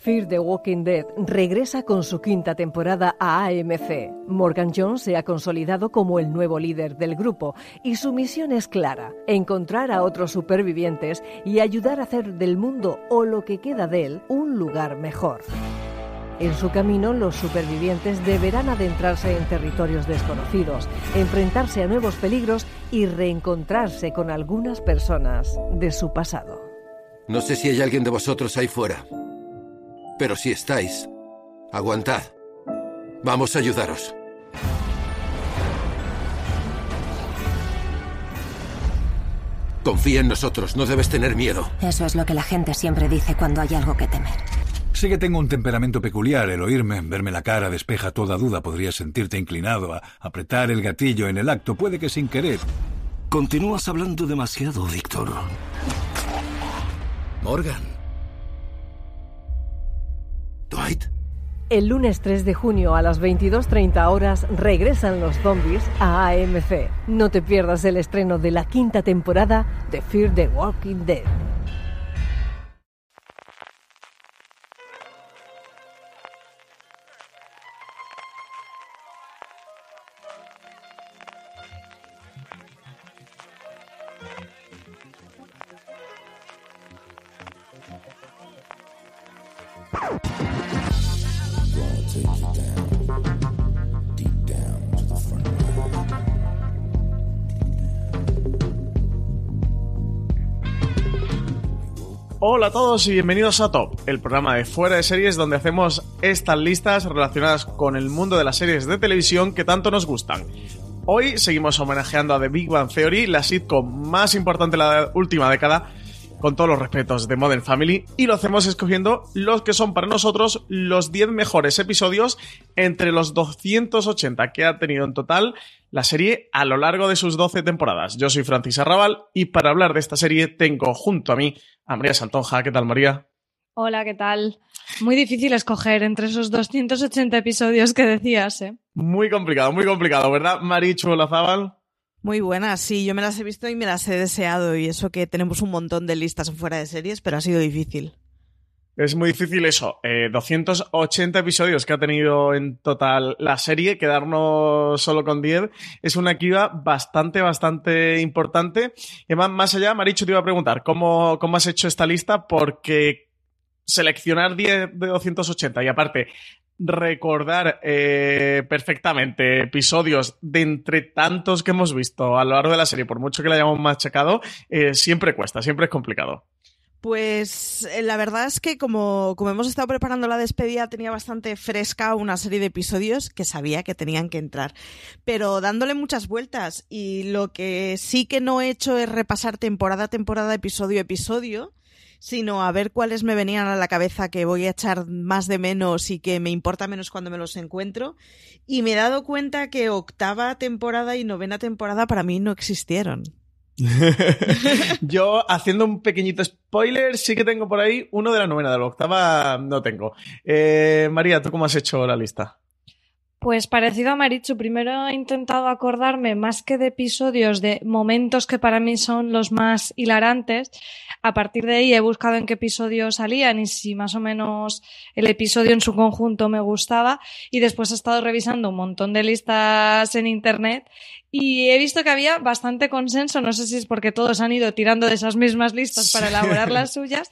Fear the Walking Dead regresa con su quinta temporada a AMC. Morgan Jones se ha consolidado como el nuevo líder del grupo y su misión es clara, encontrar a otros supervivientes y ayudar a hacer del mundo o lo que queda de él un lugar mejor. En su camino, los supervivientes deberán adentrarse en territorios desconocidos, enfrentarse a nuevos peligros y reencontrarse con algunas personas de su pasado. No sé si hay alguien de vosotros ahí fuera. Pero si estáis, aguantad. Vamos a ayudaros. Confía en nosotros, no debes tener miedo. Eso es lo que la gente siempre dice cuando hay algo que temer. Sé que tengo un temperamento peculiar. El oírme, verme la cara, despeja toda duda. Podrías sentirte inclinado a apretar el gatillo en el acto. Puede que sin querer. Continúas hablando demasiado, Víctor. Morgan. El lunes 3 de junio a las 22.30 horas regresan los zombies a AMC. No te pierdas el estreno de la quinta temporada de Fear the Walking Dead. Hola a todos y bienvenidos a Top, el programa de fuera de series donde hacemos estas listas relacionadas con el mundo de las series de televisión que tanto nos gustan. Hoy seguimos homenajeando a The Big Bang Theory, la sitcom más importante de la última década, con todos los respetos de Modern Family, y lo hacemos escogiendo los que son para nosotros los 10 mejores episodios entre los 280 que ha tenido en total la serie a lo largo de sus 12 temporadas. Yo soy Francis Arrabal y para hablar de esta serie tengo junto a mí a María Santonja. ¿Qué tal, María? Hola, ¿qué tal? Muy difícil escoger entre esos 280 episodios que decías, ¿eh? Muy complicado, muy complicado, ¿verdad, Marichu Lazábal? Muy buenas, sí, yo me las he visto y me las he deseado y eso que tenemos un montón de listas fuera de series, pero ha sido difícil. Es muy difícil eso. 280 eh, episodios que ha tenido en total la serie, quedarnos solo con 10, es una equiva bastante, bastante importante. Y más, allá, Maricho te iba a preguntar, ¿cómo, ¿cómo has hecho esta lista? Porque seleccionar 10 de 280 y aparte recordar eh, perfectamente episodios de entre tantos que hemos visto a lo largo de la serie, por mucho que la hayamos machacado, eh, siempre cuesta, siempre es complicado. Pues eh, la verdad es que como, como hemos estado preparando la despedida tenía bastante fresca una serie de episodios que sabía que tenían que entrar, pero dándole muchas vueltas y lo que sí que no he hecho es repasar temporada a temporada, episodio a episodio, sino a ver cuáles me venían a la cabeza que voy a echar más de menos y que me importa menos cuando me los encuentro. Y me he dado cuenta que octava temporada y novena temporada para mí no existieron. Yo, haciendo un pequeñito spoiler, sí que tengo por ahí uno de la novena, de la octava no tengo. Eh, María, ¿tú cómo has hecho la lista? Pues parecido a Marichu, primero he intentado acordarme más que de episodios, de momentos que para mí son los más hilarantes. A partir de ahí he buscado en qué episodios salían y si más o menos el episodio en su conjunto me gustaba. Y después he estado revisando un montón de listas en internet y he visto que había bastante consenso. No sé si es porque todos han ido tirando de esas mismas listas para elaborar las suyas.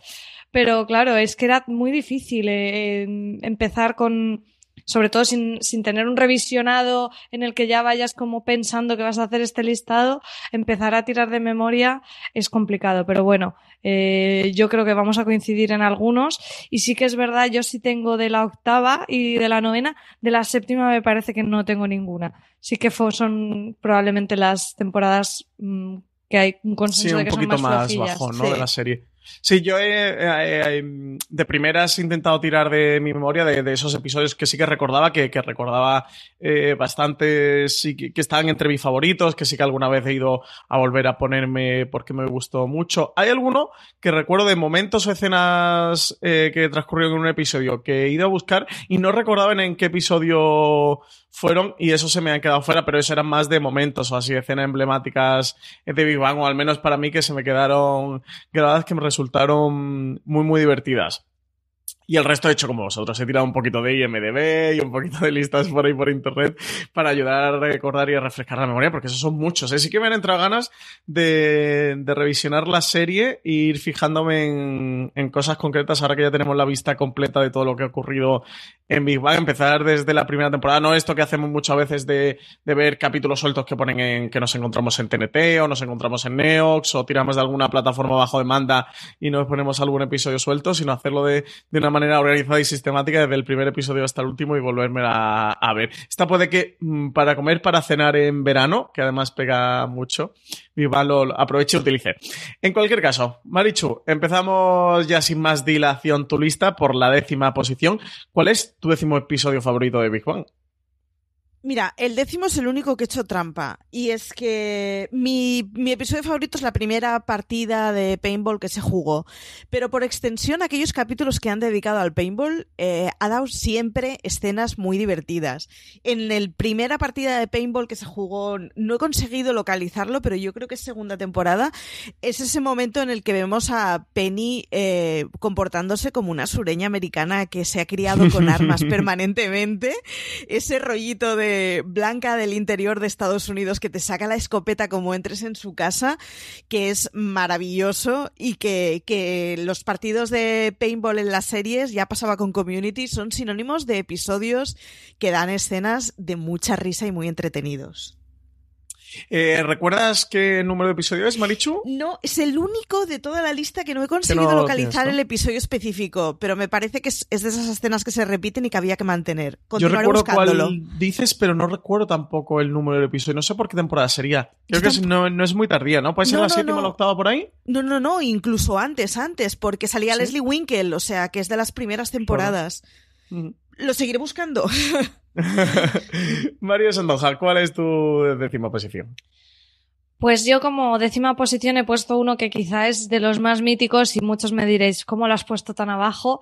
Pero claro, es que era muy difícil eh, empezar con sobre todo sin, sin tener un revisionado en el que ya vayas como pensando que vas a hacer este listado, empezar a tirar de memoria es complicado. Pero bueno, eh, yo creo que vamos a coincidir en algunos. Y sí que es verdad, yo sí tengo de la octava y de la novena. De la séptima me parece que no tengo ninguna. Sí que son probablemente las temporadas mm, que hay un consenso sí, un de que poquito son más, más bajo, ¿no? De la serie. Sí, yo de primeras he intentado tirar de mi memoria de, esos episodios que sí que recordaba, que, recordaba eh, bastante, que, estaban entre mis favoritos, que sí que alguna vez he ido a volver a ponerme porque me gustó mucho. Hay alguno que recuerdo de momentos o escenas eh, que transcurrieron en un episodio que he ido a buscar y no recordaba en qué episodio fueron y eso se me han quedado fuera, pero eso eran más de momentos o así, escenas emblemáticas de Big Bang, o al menos para mí que se me quedaron grabadas que me resultaron muy, muy divertidas. Y el resto he hecho como vosotros. He tirado un poquito de IMDB y un poquito de listas por ahí por internet para ayudar a recordar y a refrescar la memoria, porque esos son muchos. ¿eh? Sí que me han entrado ganas de, revisionar la serie e ir fijándome en, cosas concretas ahora que ya tenemos la vista completa de todo lo que ha ocurrido en Big Bang. Empezar desde la primera temporada. No esto que hacemos muchas veces de, ver capítulos sueltos que ponen en que nos encontramos en TNT o nos encontramos en Neox o tiramos de alguna plataforma bajo demanda y nos ponemos algún episodio suelto, sino hacerlo de, de una manera organizada y sistemática desde el primer episodio hasta el último y volverme a, ver. Esta puede que mm, para comer, para cenar en verano, que además pega mucho, Viva lo aproveche y utilice. En cualquier caso, Marichu, empezamos ya sin más dilación tu lista por la décima posición. ¿Cuál es tu décimo episodio favorito de Big Bang? Mira, el décimo es el único que he hecho trampa. Y es que mi, episodio favorito es la primera partida de paintball que se jugó. Pero por extensión, aquellos capítulos que han dedicado al paintball eh, ha dado siempre escenas muy divertidas. En la primera partida de paintball que se jugó, no he conseguido localizarlo, pero yo creo que es segunda temporada. Es ese momento en el que vemos a Penny eh, comportándose como una sureña americana que se ha criado con armas permanentemente. Ese rollito de blanca del interior de Estados Unidos que te saca la escopeta como entres en su casa, que es maravilloso y que, que los partidos de paintball en las series, ya pasaba con Community, son sinónimos de episodios que dan escenas de mucha risa y muy entretenidos. Eh, ¿Recuerdas qué número de episodio es, Marichu? No, es el único de toda la lista que no he conseguido localizar el episodio específico, pero me parece que es, de esas escenas que se repiten y que había que mantener. Yo recuerdo cuál dices, pero no recuerdo tampoco el número del episodio. No sé por qué temporada sería. Creo que no, es muy tardía, ¿no? ¿Puede ser la séptima o la octava por ahí? No, no, no, incluso antes, antes, porque salía Leslie Winkle, o sea, que es de las primeras temporadas. Lo seguiré buscando. Mario Sandoja, ¿cuál es tu décima posición? Pues yo como décima posición he puesto uno que quizá es de los más míticos y muchos me diréis, ¿cómo lo has puesto tan abajo?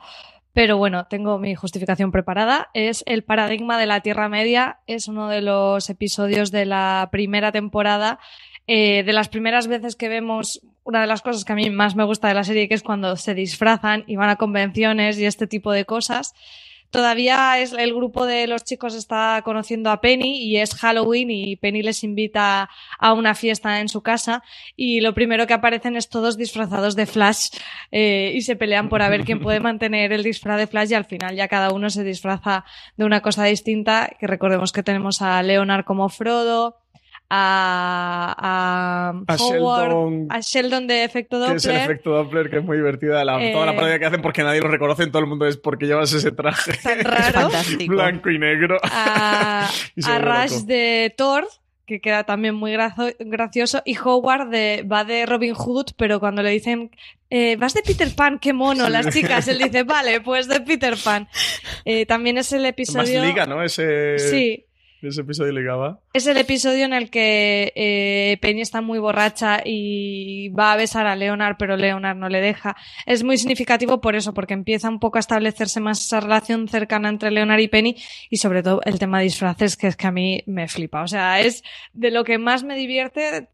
Pero bueno, tengo mi justificación preparada. Es El paradigma de la Tierra Media. Es uno de los episodios de la primera temporada. Eh, de las primeras veces que vemos una de las cosas que a mí más me gusta de la serie, que es cuando se disfrazan y van a convenciones y este tipo de cosas. Todavía es, el grupo de los chicos está conociendo a Penny y es Halloween y Penny les invita a una fiesta en su casa y lo primero que aparecen es todos disfrazados de Flash eh, y se pelean por a ver quién puede mantener el disfraz de Flash y al final ya cada uno se disfraza de una cosa distinta que recordemos que tenemos a Leonard como Frodo, a, a, Sheldon, a Sheldon de efecto Doppler. Que es el efecto Doppler, que es muy divertida. La, toda la eh, parodia que hacen porque nadie lo reconoce en todo el mundo es porque llevas ese traje tan raro. blanco y negro. A, a Rush de Thor, que queda también muy gracioso. Y Howard de, va de Robin Hood, pero cuando le dicen, eh, vas de Peter Pan, qué mono, las chicas, él dice, vale, pues de Peter Pan. Eh, también es el episodio. Más liga, ¿no? Ese... Sí. Ese episodio ligaba. Es el episodio en el que eh, Penny está muy borracha y va a besar a Leonard, pero Leonard no le deja. Es muy significativo por eso, porque empieza un poco a establecerse más esa relación cercana entre Leonard y Penny y sobre todo el tema de disfraces, que es que a mí me flipa. O sea, es de lo que más me divierte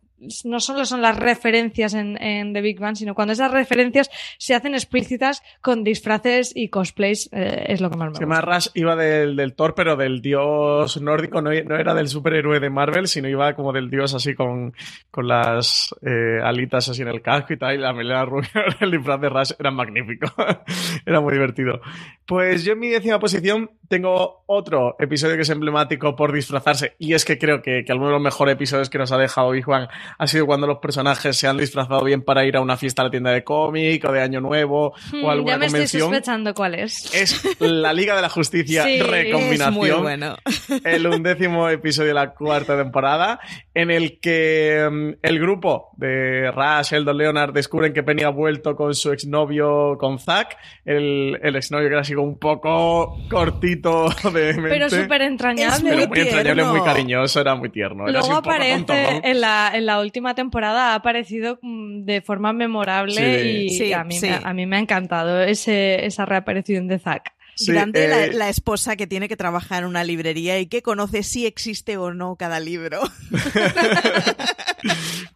no solo son las referencias en, The Big Bang, sino cuando esas referencias se hacen explícitas con disfraces y cosplays, eh, es lo que más me gusta. más Rush iba del, del Thor, pero del dios nórdico, no, era del superhéroe de Marvel, sino iba como del dios así con, con las eh, alitas así en el casco y tal, y la melena rubia, el disfraz de Rush era magnífico. era muy divertido. Pues yo en mi décima posición tengo otro episodio que es emblemático por disfrazarse y es que creo que, que alguno de los mejores episodios que nos ha dejado Big Juan ha sido cuando los personajes se han disfrazado bien para ir a una fiesta a la tienda de cómic o de Año Nuevo Hmm, o alguna ya me estoy convención. sospechando cuál es. Es la Liga de la Justicia Sí, Recombinación. Es muy bueno. el undécimo episodio de la cuarta temporada, en el que mm, el grupo de Rush, Sheldon, Leonard descubren que Penny ha vuelto con su exnovio, con Zack, el, el exnovio que era así un poco cortito de mente. Pero súper entrañable. Pero muy entrañable, muy cariñoso, era muy tierno. Era así Luego un poco aparece en la, en la última temporada, ha aparecido mm, de forma memorable Sí. y Sí, a, mí sí. me, a mí me ha encantado ese, esa reaparición de Zack. Sí, Grande la, eh, la esposa que tiene que trabajar en una librería y que conoce si existe o no cada libro.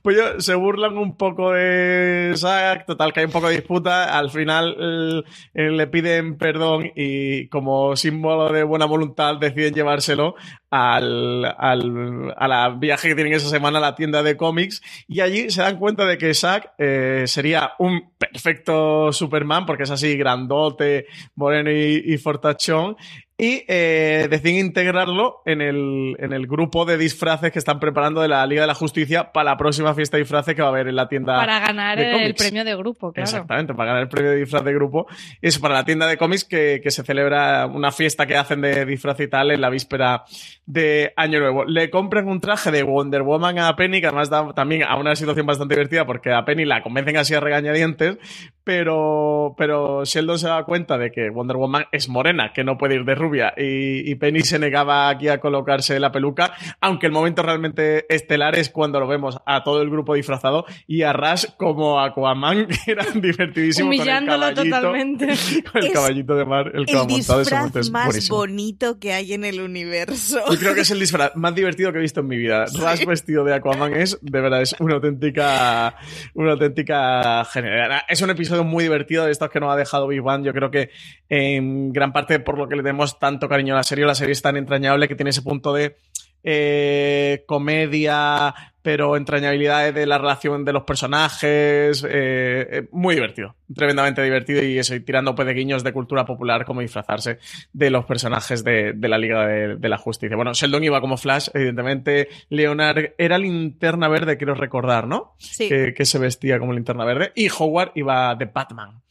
Pues yo- se burlan un poco de Zack, total, que hay un poco de disputa. Al final el- le piden perdón y como símbolo de buena voluntad deciden llevárselo al, al a la viaje que tienen esa semana a la tienda de cómics y allí se dan cuenta de que Zack eh, sería un perfecto Superman porque es así grandote, moreno y, y fortachón y eh, deciden integrarlo en el, en el grupo de disfraces que están preparando de la Liga de la Justicia para la próxima fiesta de disfraces que va a haber en la tienda. Para ganar de el premio de grupo, claro. Exactamente, para ganar el premio de disfraz de grupo. Y eso para la tienda de cómics que, que se celebra una fiesta que hacen de disfraz y tal en la víspera de Año Nuevo. Le compran un traje de Wonder Woman a Penny, que además da también a una situación bastante divertida porque a Penny la convencen así a regañadientes, pero, pero Sheldon se da cuenta de que Wonder Woman es morena, que no puede ir de rubia, y, y Penny se negaba aquí a colocarse la peluca, aunque el momento realmente estelar es cuando lo vemos a todo el grupo disfrazado y a Rush como Aquaman, que era divertidísimo Humillándolo con el caballito, totalmente. con el caballito de mar, el El disfraz es más buenísimo. bonito que hay en el universo. Yo creo que es el disfraz más divertido que he visto en mi vida. Rush vestido de Aquaman es, de verdad, es una auténtica, una auténtica genialidad. Es un episodio muy divertido de estos que nos ha dejado Big Bang. Yo creo que en gran parte por lo que le tenemos tanto cariño a la serie, la serie es tan entrañable que tiene ese punto de eh, comedia, pero entrañabilidad de la relación de los personajes. eh, eh, muy divertido, tremendamente divertido y eso, y tirando pues, de guiños de cultura popular como disfrazarse de los personajes de, de la Liga de, de la Justicia. Bueno, Sheldon iba como Flash, evidentemente. Leonard era linterna verde, quiero recordar, ¿no? Sí. Que, que se vestía como linterna verde. Y Howard iba de Batman.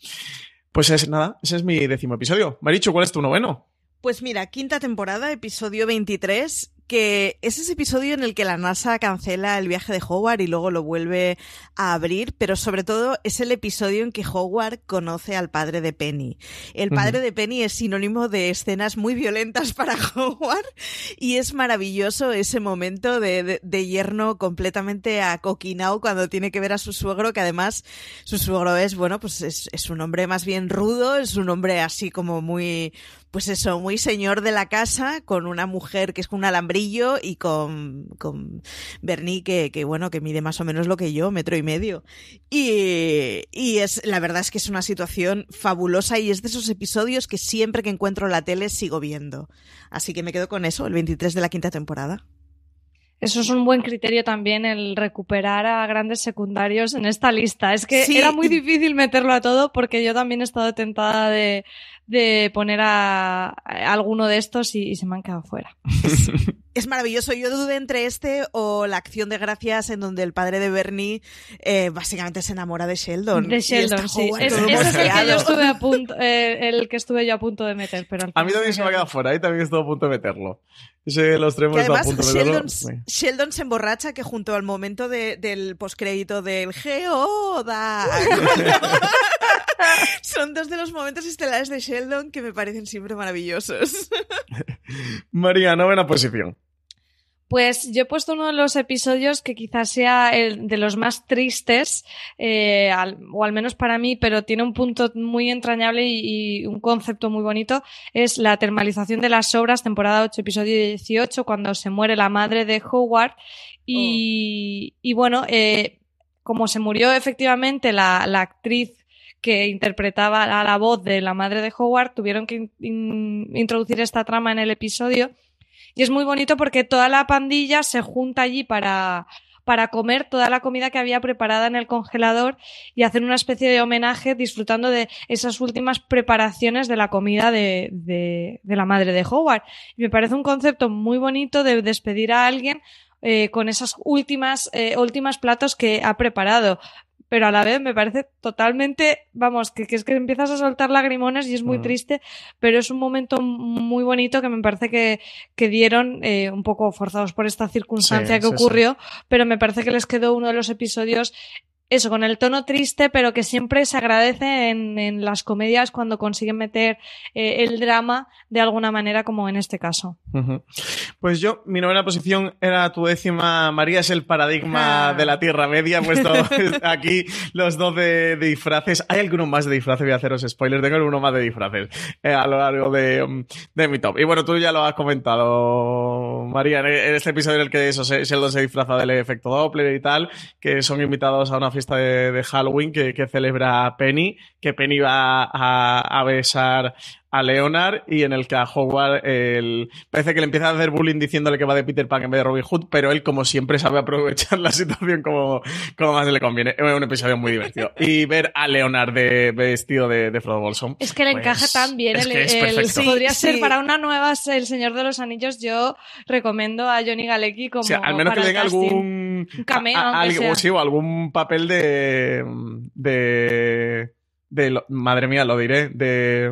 Pues es nada, ese es mi décimo episodio. Marichu, ¿cuál es tu noveno? Pues mira, quinta temporada, episodio 23, que es ese episodio en el que la NASA cancela el viaje de Howard y luego lo vuelve a abrir, pero sobre todo es el episodio en que Howard conoce al padre de Penny. El padre de Penny es sinónimo de escenas muy violentas para Howard y es maravilloso ese momento de, de, de yerno completamente acoquinado cuando tiene que ver a su suegro, que además su suegro es, bueno, pues es, es un hombre más bien rudo, es un hombre así como muy pues eso, muy señor de la casa, con una mujer que es con un alambrillo y con, con Bernie que, que, bueno, que mide más o menos lo que yo, metro y medio. Y, y es, la verdad es que es una situación fabulosa y es de esos episodios que siempre que encuentro la tele sigo viendo. Así que me quedo con eso, el 23 de la quinta temporada. Eso es un buen criterio también, el recuperar a grandes secundarios en esta lista. Es que Sí. era muy difícil meterlo a todo porque yo también he estado tentada de, de poner a, a alguno de estos y, y se me han quedado fuera. Es maravilloso. Yo dudé entre este o la acción de gracias en donde el padre de Bernie eh, básicamente se enamora de Sheldon. De Sheldon, sí. Es- ese es el que yo estuve a punto, eh, el que estuve yo a punto de meter, pero A mí también se me ha quedado fuera, ahí también estuve a punto de meterlo. Ese, los tres hemos Que estado a además punto de meterlo. Sheldon, Sí. Sheldon se emborracha que junto al momento de- del postcrédito del Geoda son dos de los momentos estelares de Sheldon que me parecen siempre maravillosos. María, novena posición. Pues yo he puesto uno de los episodios que quizás sea el de los más tristes, eh, al- o al menos para mí, pero tiene un punto muy entrañable y, y un concepto muy bonito. Es la termalización de las obras, temporada 8, episodio 18, cuando se muere la madre de Howard. Y, y bueno, eh, como se murió efectivamente la, la actriz que interpretaba a la voz de la madre de Howard, tuvieron que in- in- introducir esta trama en el episodio. Y es muy bonito porque toda la pandilla se junta allí para, para comer toda la comida que había preparada en el congelador y hacer una especie de homenaje disfrutando de esas últimas preparaciones de la comida de, de, de la madre de Howard. Y me parece un concepto muy bonito de despedir a alguien eh, con esas últimas, eh, últimas platos que ha preparado pero a la vez me parece totalmente, vamos, que, que, es que empiezas a soltar lagrimones y es muy mm. triste, pero es un momento muy bonito que me parece que, que dieron eh, un poco forzados por esta circunstancia sí, que sí, ocurrió, sí. pero me parece que les quedó uno de los episodios eso, con el tono triste, pero que siempre se agradece en, en las comedias cuando consiguen meter eh, el drama de alguna manera, como en este caso. Uh -huh. Pues yo, mi novena posición era tu décima. María es el paradigma ah. de la Tierra Media. He puesto aquí los dos de, de, disfraces. ¿Hay alguno más de disfraces? Voy a haceros spoilers. Tengo uno más de disfraces eh, a lo largo de, de, mi top. Y bueno, tú ya lo has comentado, María, en este episodio en el que eso, Sheldon se disfraza del efecto Doppler y tal, que son invitados a una fiesta de, Halloween que, que, celebra Penny, que Penny va a besar a Leonard y en el que a Howard el... parece que le empieza a hacer bullying diciéndole que va de Peter Pan en vez de Robin Hood, pero él como siempre sabe aprovechar la situación como, como más le conviene. Es un episodio muy divertido. Y ver a Leonard de, vestido de, de Frodo Bolson. Es que le pues, encaja tan bien. El, el, sí, podría sí. ser para una nueva El Señor de los Anillos. Yo recomiendo a Johnny Galecki como. O sea, al menos que tenga algún. Un cameo. A, a, algo, sí, o algún papel de. de de lo, madre mía, lo diré, de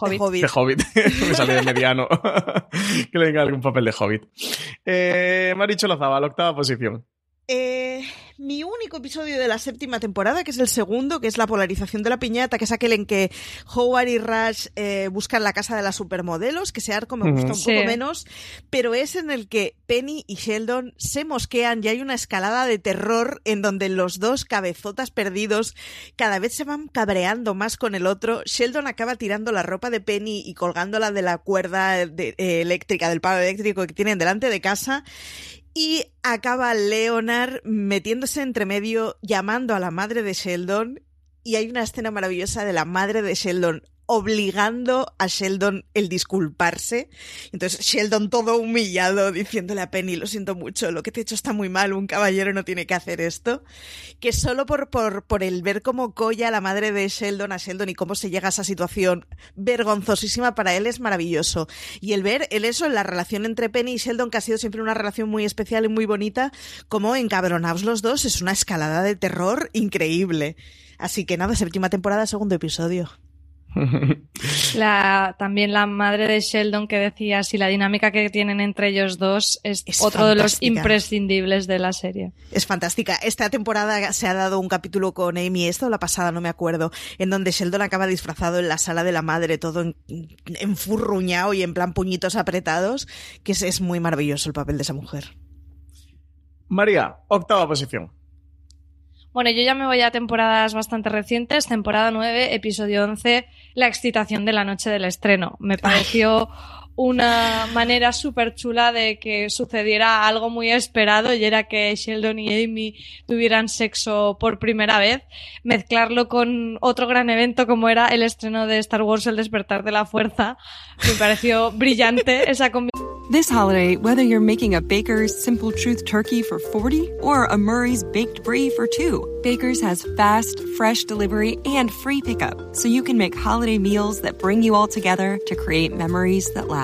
Hobbit. De Hobbit. Me sale de mediano. que le venga algún papel de Hobbit. Eh, Maricho Lozaba, la octava posición. Eh, mi único episodio de la séptima temporada, que es el segundo, que es la polarización de la piñata, que es aquel en que Howard y Rush eh, buscan la casa de las supermodelos, que ese arco me gusta un sí. poco menos, pero es en el que Penny y Sheldon se mosquean y hay una escalada de terror en donde los dos cabezotas perdidos cada vez se van cabreando más con el otro. Sheldon acaba tirando la ropa de Penny y colgándola de la cuerda de, eh, eléctrica, del palo eléctrico que tienen delante de casa y acaba Leonard metiéndose entre medio, llamando a la madre de Sheldon. Y hay una escena maravillosa de la madre de Sheldon obligando a Sheldon el disculparse. Entonces Sheldon todo humillado diciéndole a Penny, lo siento mucho, lo que te he hecho está muy mal, un caballero no tiene que hacer esto. Que solo por, por, por el ver cómo colla la madre de Sheldon a Sheldon y cómo se llega a esa situación vergonzosísima para él es maravilloso. Y el ver el eso la relación entre Penny y Sheldon, que ha sido siempre una relación muy especial y muy bonita, como encabronados los dos, es una escalada de terror increíble. Así que nada, séptima temporada, segundo episodio. La, también la madre de Sheldon que decía si la dinámica que tienen entre ellos dos es, es otro fantástica. de los imprescindibles de la serie. Es fantástica. Esta temporada se ha dado un capítulo con Amy, esta o la pasada, no me acuerdo, en donde Sheldon acaba disfrazado en la sala de la madre, todo en, enfurruñado y en plan puñitos apretados, que es, es muy maravilloso el papel de esa mujer. María, octava posición. Bueno, yo ya me voy a temporadas bastante recientes. Temporada 9, episodio 11, La excitación de la noche del estreno. Me pareció una manera súper chula de que sucediera algo muy esperado y era que Sheldon y Amy tuvieran sexo por primera vez. Mezclarlo con otro gran evento como era el estreno de Star Wars El despertar de la fuerza. Me pareció brillante esa combinación. This holiday, whether you're making a Baker's Simple Truth turkey for 40 or a Murray's Baked Brie for 2, Baker's has fast, fresh delivery and free pickup, so you can make holiday meals that bring you all together to create memories that last.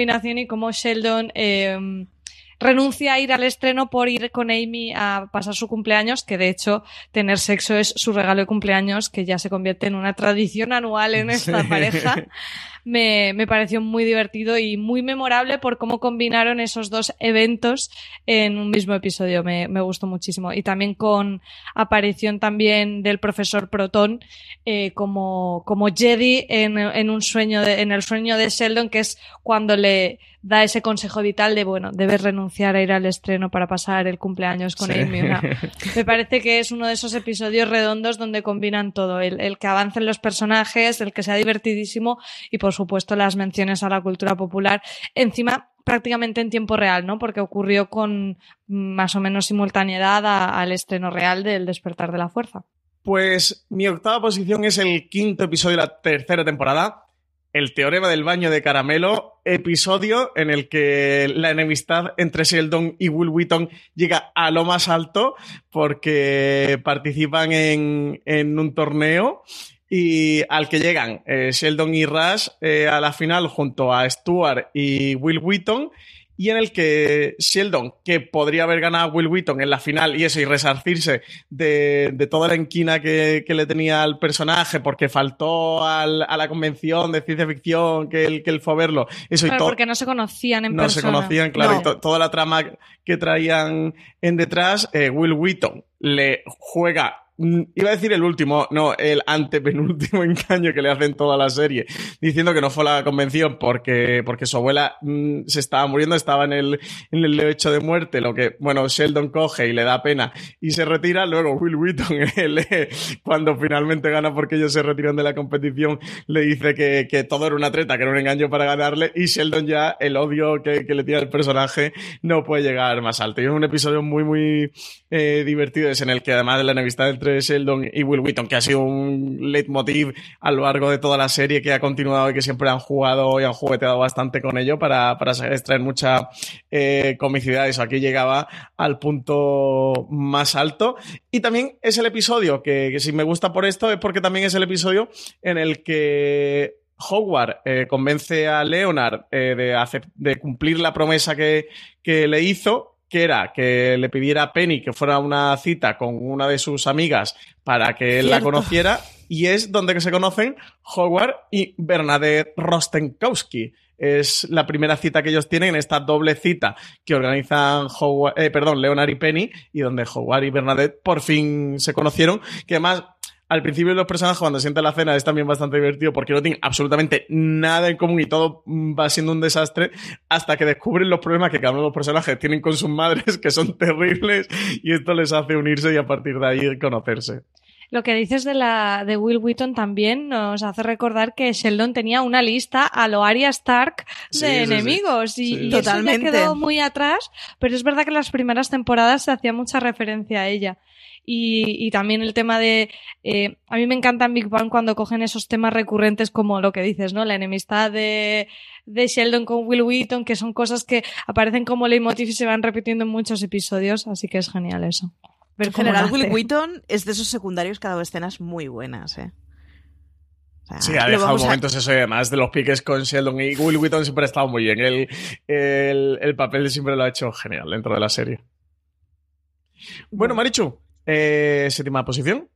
y cómo Sheldon eh, renuncia a ir al estreno por ir con Amy a pasar su cumpleaños, que de hecho tener sexo es su regalo de cumpleaños, que ya se convierte en una tradición anual en esta sí. pareja. me, me pareció muy divertido y muy memorable por cómo combinaron esos dos eventos en un mismo episodio. Me, me gustó muchísimo. Y también con aparición también del profesor Proton eh, como, como Jedi en, en un sueño de, en el sueño de Sheldon, que es cuando le da ese consejo vital de, bueno, debes renunciar a ir al estreno para pasar el cumpleaños con Sí. Amy. Una- Me parece que es uno de esos episodios redondos donde combinan todo, el, el que avancen los personajes, el que sea divertidísimo y, por supuesto, las menciones a la cultura popular. Encima, prácticamente en tiempo real, ¿no? Porque ocurrió con más o menos simultaneidad a- al estreno real del Despertar de la Fuerza. Pues mi octava posición es el quinto episodio de la tercera temporada, El Teorema del Baño de Caramelo, episodio en el que la enemistad entre Sheldon y Will Wheaton llega a lo más alto porque participan en, un torneo y al que llegan eh, Sheldon y Rush eh, a la final junto a Stuart y Will Wheaton y en el que Sheldon, que podría haber ganado a Will Wheaton en la final y eso, y resarcirse de, de toda la enquina que, que le tenía al personaje porque faltó al- a la convención de ciencia ficción que él, que él fue a verlo, eso Claro, porque no se conocían en no se persona. conocían, claro, No. y to- toda la trama que traían en detrás, eh, Will Wheaton le juega, iba a decir el último, no, el antepenúltimo engaño que le hacen toda la serie, diciendo que no fue a la convención porque, porque su abuela mm, se estaba muriendo, estaba en el, en el lecho de muerte, lo que, bueno, Sheldon coge y le da pena y se retira, luego Will Wheaton, eh, cuando finalmente gana porque ellos se retiran de la competición, le dice que, que todo era una treta, que era un engaño para ganarle y Sheldon ya, el odio que, que le tiene el personaje, no puede llegar más alto. Y es un episodio muy, muy eh, divertido, es en el que además de la enemistad entre Sheldon y Will Wheaton, que ha sido un leitmotiv a lo largo de toda la serie que ha continuado y que siempre han jugado y han jugueteado bastante con ello para, para extraer mucha eh, comicidad. Eso aquí llegaba al punto más alto. Y también es el episodio que, que si me gusta por esto es porque también es el episodio en el que Howard eh, convence a Leonard eh, de, de cumplir la promesa que, que le hizo, que era que le pidiera a Penny que fuera a una cita con una de sus amigas para que él la conociera, y es donde se conocen Howard y Bernadette Rostenkowski. Es la primera cita que ellos tienen en esta doble cita que organizan Howard, eh, perdón, Leonard y Penny, y donde Howard y Bernadette por fin se conocieron, que además al principio los personajes cuando sienten la cena es también bastante divertido porque no tienen absolutamente nada en común y todo va siendo un desastre hasta que descubren los problemas que cada uno de los personajes tienen con sus madres que son terribles y esto les hace unirse y a partir de ahí conocerse. Lo que dices de la de Will Wheaton también nos hace recordar que Sheldon tenía una lista a lo Arya Stark de Sí, sí, sí. enemigos y, Sí. y eso ya Totalmente. quedó muy atrás, pero es verdad que en las primeras temporadas se hacía mucha referencia a ella. Y, y también el tema de. eh, a mí me encanta en Big Bang cuando cogen esos temas recurrentes como lo que dices, ¿no? La enemistad de, de Sheldon con Will Wheaton, que son cosas que aparecen como leitmotiv y se van repitiendo en muchos episodios, así que es genial eso. Ver En general, nace. Will Wheaton es de esos secundarios que ha dado escenas muy buenas, ¿eh? Sí, ha dejado a- momentos eso y además de los piques con Sheldon y Will Wheaton siempre ha estado muy bien. El, el, el papel siempre lo ha hecho genial dentro de la serie. Bueno, Marichu, eh, séptima posición.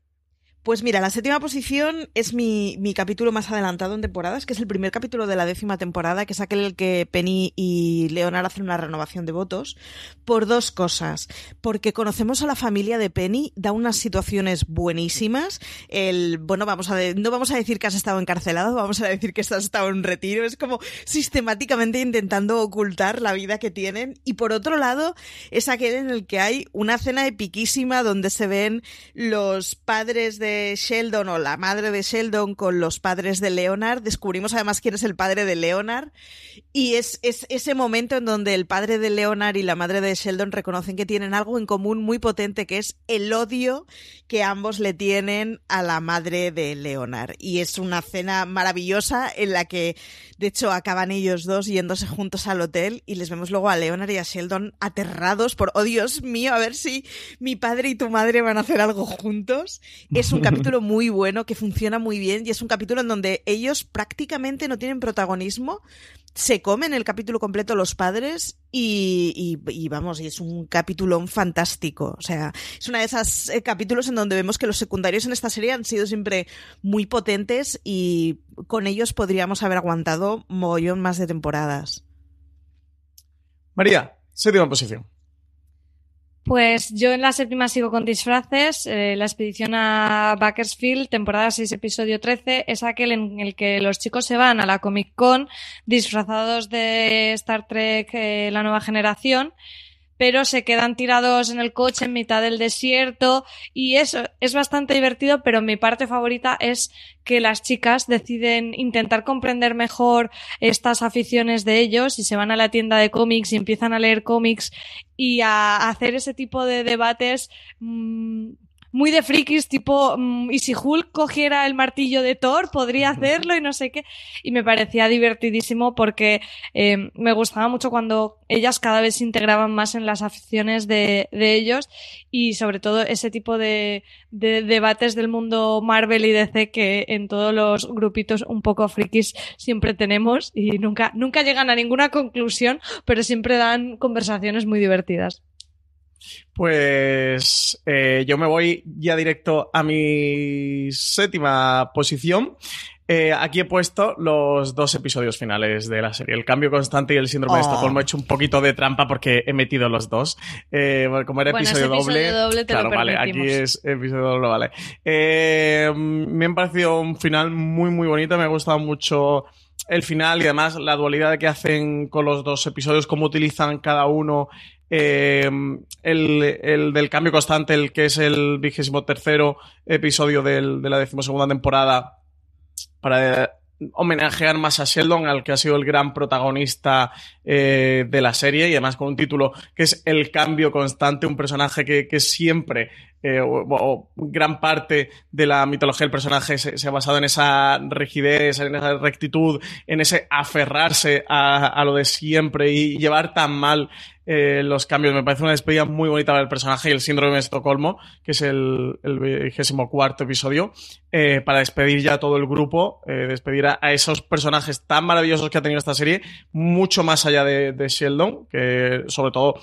Pues mira, la séptima posición es mi, mi capítulo más adelantado en temporadas, que es el primer capítulo de la décima temporada, que es aquel en el que Penny y Leonard hacen una renovación de votos, por dos cosas. Porque conocemos a la familia de Penny, da unas situaciones buenísimas. El, bueno, vamos a no vamos a decir que has estado encarcelado, vamos a decir que has estado en retiro. Es como sistemáticamente intentando ocultar la vida que tienen. Y por otro lado, es aquel en el que hay una cena epiquísima donde se ven los padres de Sheldon o la madre de Sheldon con los padres de Leonard. Descubrimos además quién es el padre de Leonard. Y es, es ese momento en donde el padre de Leonard y la madre de Sheldon reconocen que tienen algo en común muy potente, que es el odio que ambos le tienen a la madre de Leonard. Y es una cena maravillosa en la que, de hecho, acaban ellos dos yéndose juntos al hotel y les vemos luego a Leonard y a Sheldon aterrados por, oh Dios mío, a ver si mi padre y tu madre van a hacer algo juntos. Es un capítulo muy bueno que funciona muy bien y es un capítulo en donde ellos prácticamente no tienen protagonismo. Se comen el capítulo completo los padres y, y, vamos, y es un capítulo fantástico. O sea, es uno de esos eh, capítulos en donde vemos que los secundarios en esta serie han sido siempre muy potentes y con ellos podríamos haber aguantado mogollón más de temporadas. María, séptima posición. Pues yo en la séptima sigo con disfraces. Eh, la expedición a Bakersfield, temporada 6, episodio 13, es aquel en el que los chicos se van a la Comic Con disfrazados de Star Trek, eh, la nueva generación pero se quedan tirados en el coche en mitad del desierto y eso es bastante divertido, pero mi parte favorita es que las chicas deciden intentar comprender mejor estas aficiones de ellos y se van a la tienda de cómics y empiezan a leer cómics y a hacer ese tipo de debates mmm, muy de frikis, tipo, mm, y si Hulk cogiera el martillo de Thor, podría hacerlo y no sé qué. Y me parecía divertidísimo porque eh, me gustaba mucho cuando ellas cada vez se integraban más en las aficiones de, de ellos y sobre todo ese tipo de, de, debates del mundo Marvel y DC que en todos los grupitos un poco frikis siempre tenemos y nunca, nunca llegan a ninguna conclusión, pero siempre dan conversaciones muy divertidas. Pues eh, yo me voy ya directo a mi séptima posición. Eh, aquí he puesto los dos episodios finales de la serie, el cambio constante y el síndrome de oh. Estocolmo. He hecho un poquito de trampa porque he metido los dos. Eh, como era episodio, doble, claro, vale, aquí es episodio doble, vale. me ha parecido un final muy, muy bonito. Me ha gustado mucho el final y además la dualidad que hacen con los dos episodios, cómo utilizan cada uno eh, el, del cambio constante, el que es el vigésimo tercero episodio de la decimosegunda temporada, para homenajear más a Sheldon, al que ha sido el gran protagonista eh, de la serie, y además con un título que es El cambio constante, un personaje que, siempre, eh, o, gran parte de la mitología del personaje se, ha basado en esa rigidez, en esa rectitud, en ese aferrarse a, a lo de siempre y llevar tan mal eh, los cambios. Me parece una despedida muy bonita del personaje y el síndrome de Estocolmo, que es el, vigésimo cuarto episodio, eh, para despedir ya todo el grupo, eh, despedir a, esos personajes tan maravillosos que ha tenido esta serie, mucho más allá de, de Sheldon, que sobre todo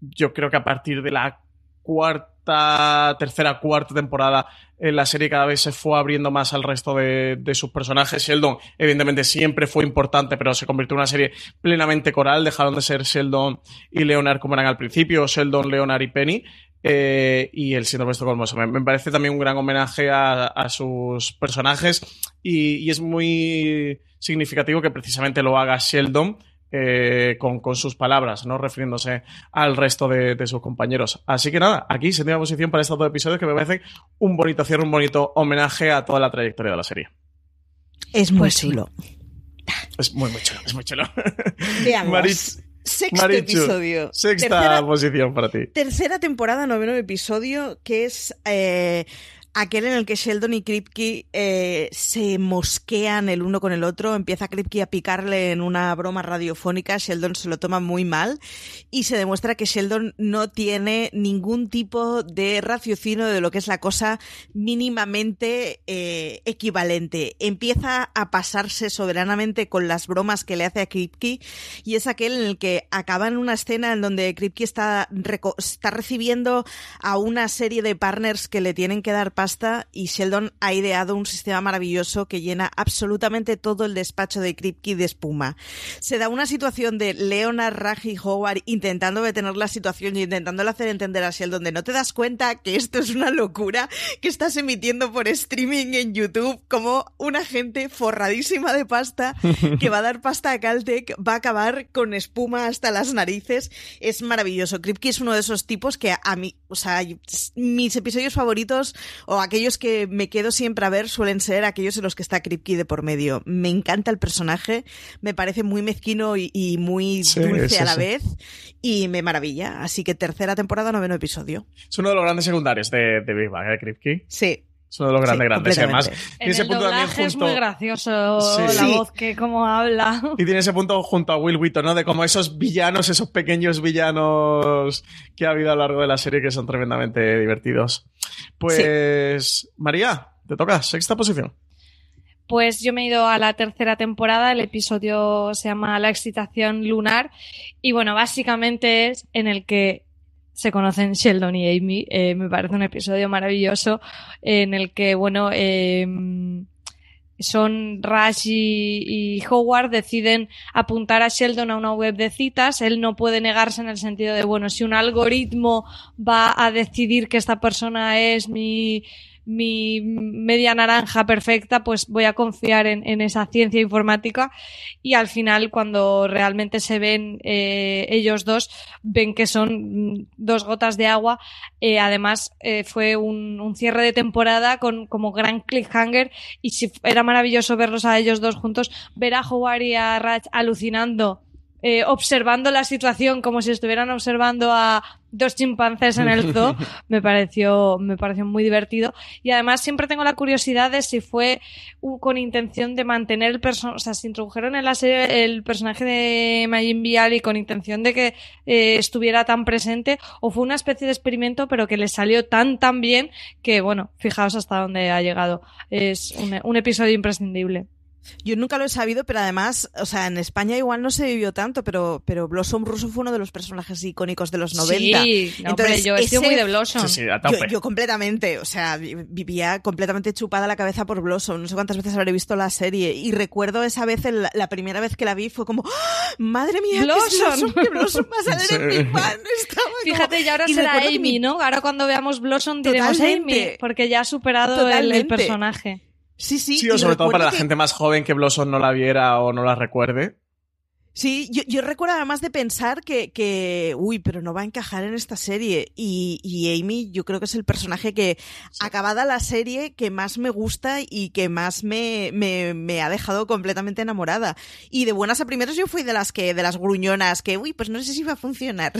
yo creo que a partir de la cuarta, tercera, cuarta temporada la serie cada vez se fue abriendo más al resto de, sus personajes. Sheldon, evidentemente, siempre fue importante, pero se convirtió en una serie plenamente coral. Dejaron de ser Sheldon y Leonard como eran al principio, Sheldon, Leonard y Penny. Eh, y el síndrome de Estocolmo. Me, me, parece también un gran homenaje a, sus personajes y, es muy significativo que precisamente lo haga Sheldon eh, con, sus palabras, ¿no? Refiriéndose al resto de, sus compañeros. Así que nada, aquí se tiene posición para estos dos episodios que me parece un bonito cierre, un bonito homenaje a toda la trayectoria de la serie. Es muy pues chulo. Es muy, muy chulo, es muy chulo. Veamos. Sexto episodio. Sexta posición para ti. Tercera temporada, noveno episodio, que es eh, aquel en el que Sheldon y Kripke eh, se mosquean el uno con el otro, empieza Kripke a picarle en una broma radiofónica, Sheldon se lo toma muy mal y se demuestra que Sheldon no tiene ningún tipo de raciocinio de lo que es la cosa mínimamente eh, equivalente. Empieza a pasarse soberanamente con las bromas que le hace a Kripke y es aquel en el que acaba en una escena en donde Kripke está, está recibiendo a una serie de partners que le tienen que dar y Sheldon ha ideado un sistema maravilloso que llena absolutamente todo el despacho de Kripke de espuma. Se da una situación de Leonard, Raj y Howard intentando detener la situación y intentándole hacer entender a Sheldon de no te das cuenta que esto es una locura que estás emitiendo por streaming en YouTube como una gente forradísima de pasta que va a dar pasta a Caltech, va a acabar con espuma hasta las narices. Es maravilloso. Kripke es uno de esos tipos que a mí, o sea, mis episodios favoritos o aquellos que me quedo siempre a ver suelen ser aquellos en los que está Kripke de por medio. Me encanta el personaje, me parece muy mezquino y, muy dulce a la vez y me maravilla. Así que tercera temporada, noveno episodio. Es uno de los grandes secundarios de, Big Bang, ¿eh, Kripke? Sí. Es uno de los grandes, Sí, grandes. Y además, tiene ese el punto también doblaje es junto. muy gracioso Sí. la Sí. voz que como habla. Y tiene ese punto junto a Will Wheaton, ¿no? De como esos villanos, esos pequeños villanos que ha habido a lo largo de la serie que son tremendamente divertidos. Pues, María, te toca, sexta posición. Pues yo me he ido a la tercera temporada, el episodio se llama La excitación lunar y bueno, básicamente es en el que se conocen Sheldon y Amy. Eh, me parece un episodio maravilloso en el que, bueno, eh, son Rush y, y Howard deciden apuntar a Sheldon a una web de citas. Él no puede negarse en el sentido de, bueno, si un algoritmo va a decidir que esta persona es mi, mi media naranja perfecta, pues voy a confiar en, esa ciencia informática. Y al final, cuando realmente se ven eh, ellos dos, ven que son mm, dos gotas de agua. Eh, además, eh, fue un, un cierre de temporada con como gran cliffhanger y si era maravilloso verlos a ellos dos juntos, ver a Howard y a Raj alucinando. Eh, observando la situación como si estuvieran observando a dos chimpancés en el zoo me pareció me pareció muy divertido. Y además siempre tengo la curiosidad de si fue con intención de mantener el personaje o sea si introdujeron en la serie el personaje de Majin Bialy con intención de que eh, estuviera tan presente o fue una especie de experimento pero que le salió tan tan bien que bueno fijaos hasta dónde ha llegado. Es un, un episodio imprescindible Yo nunca lo he sabido, pero además, o sea, en España igual no se vivió tanto, pero, pero Blossom Russo fue uno de los personajes icónicos de los 90. Sí, no, hombre, yo he sido muy de Blossom. Sí, sí, a Yo, tope. yo completamente, o sea, vi- vivía completamente chupada la cabeza por Blossom. No sé cuántas veces habré visto la serie. Y recuerdo esa vez, el- la primera vez que la vi, fue como, ¡Ah! ¡Madre mía! Blossom. Blossom, que Blossom va a salir en. Big Bang! Estaba como- Fíjate, y ahora y será Amy, mi- ¿no? Ahora cuando veamos Blossom diremos Totalmente. Amy, porque ya ha superado el- personaje. Sí, sí. Sí, o sobre todo para la gente más joven que Blossom no la viera o no la recuerde. Sí, yo, yo recuerdo además de pensar que, que, uy, pero no va a encajar en esta serie. Y, y Amy, yo creo que es el personaje que, acabada la serie, que más me gusta y que más me, me, me ha dejado completamente enamorada. Y de buenas a primeras yo fui de las que, de las gruñonas, que, uy, pues no sé si va a funcionar.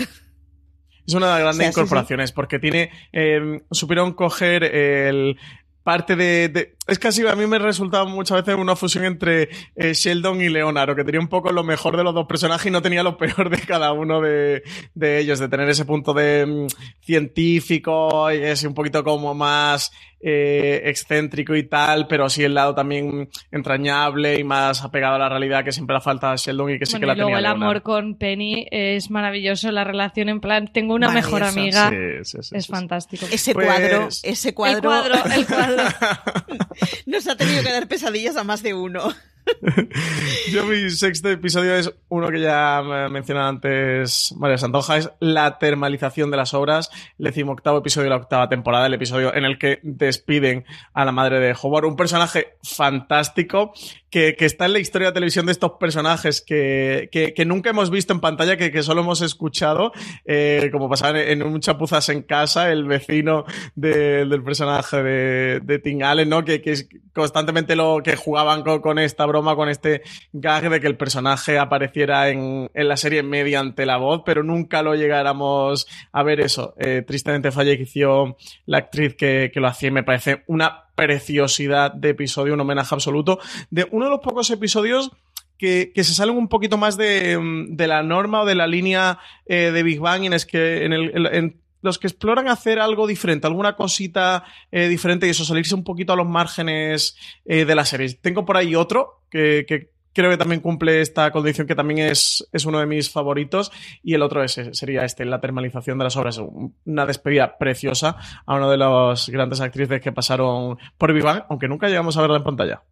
Es una de las grandes O sea, sí, incorporaciones porque tiene. eh, supieron coger el. Parte de, de- Es casi a mí me resultaba muchas veces una fusión entre eh, Sheldon y Leonardo, que tenía un poco lo mejor de los dos personajes y no tenía lo peor de cada uno de, de ellos, de tener ese punto de mm, científico y ese un poquito como más eh, excéntrico y tal, pero sí el lado también entrañable y más apegado a la realidad que siempre la falta a Sheldon y que sí Bueno, que la y luego tenía el Leonardo. amor con Penny es maravilloso, la relación en plan, tengo una mejor amiga, Sí, sí, sí, es sí. fantástico. Ese Pues- cuadro, ese cuadro. El cuadro, el cuadro. Nos ha tenido que dar pesadillas a más de uno. Yo mi sexto episodio es uno que ya me mencionaba antes María Santoja, es la termalización de las obras, el decimoctavo episodio de la octava temporada, el episodio en el que despiden a la madre de Howard, un personaje fantástico que, está en la historia de televisión de estos personajes que, nunca hemos visto en pantalla, que, solo hemos escuchado, eh, como pasaba en, un chapuzas en casa, el vecino de- del personaje de, de Allen, ¿no? Que, es constantemente lo que jugaban con esta broma, con este gag de que el personaje apareciera en, en la serie mediante la voz, pero nunca lo llegáramos a ver eso. Eh, tristemente falleció la actriz que, que lo hacía y me parece una preciosidad de episodio, un homenaje absoluto de uno de los pocos episodios que, que se salen un poquito más de, mm, de la norma o de la línea eh, de Big Bang en, es que, en, el- en- los que exploran hacer algo diferente, alguna cosita eh, diferente y eso, salirse un poquito a los márgenes eh, de la serie. Tengo por ahí otro que, creo que también cumple esta condición, que también es, es uno de mis favoritos, y el otro es, sería este, la termalización de las obras. Una despedida preciosa a una de las grandes actrices que pasaron por Bang, aunque nunca llegamos a verla en pantalla.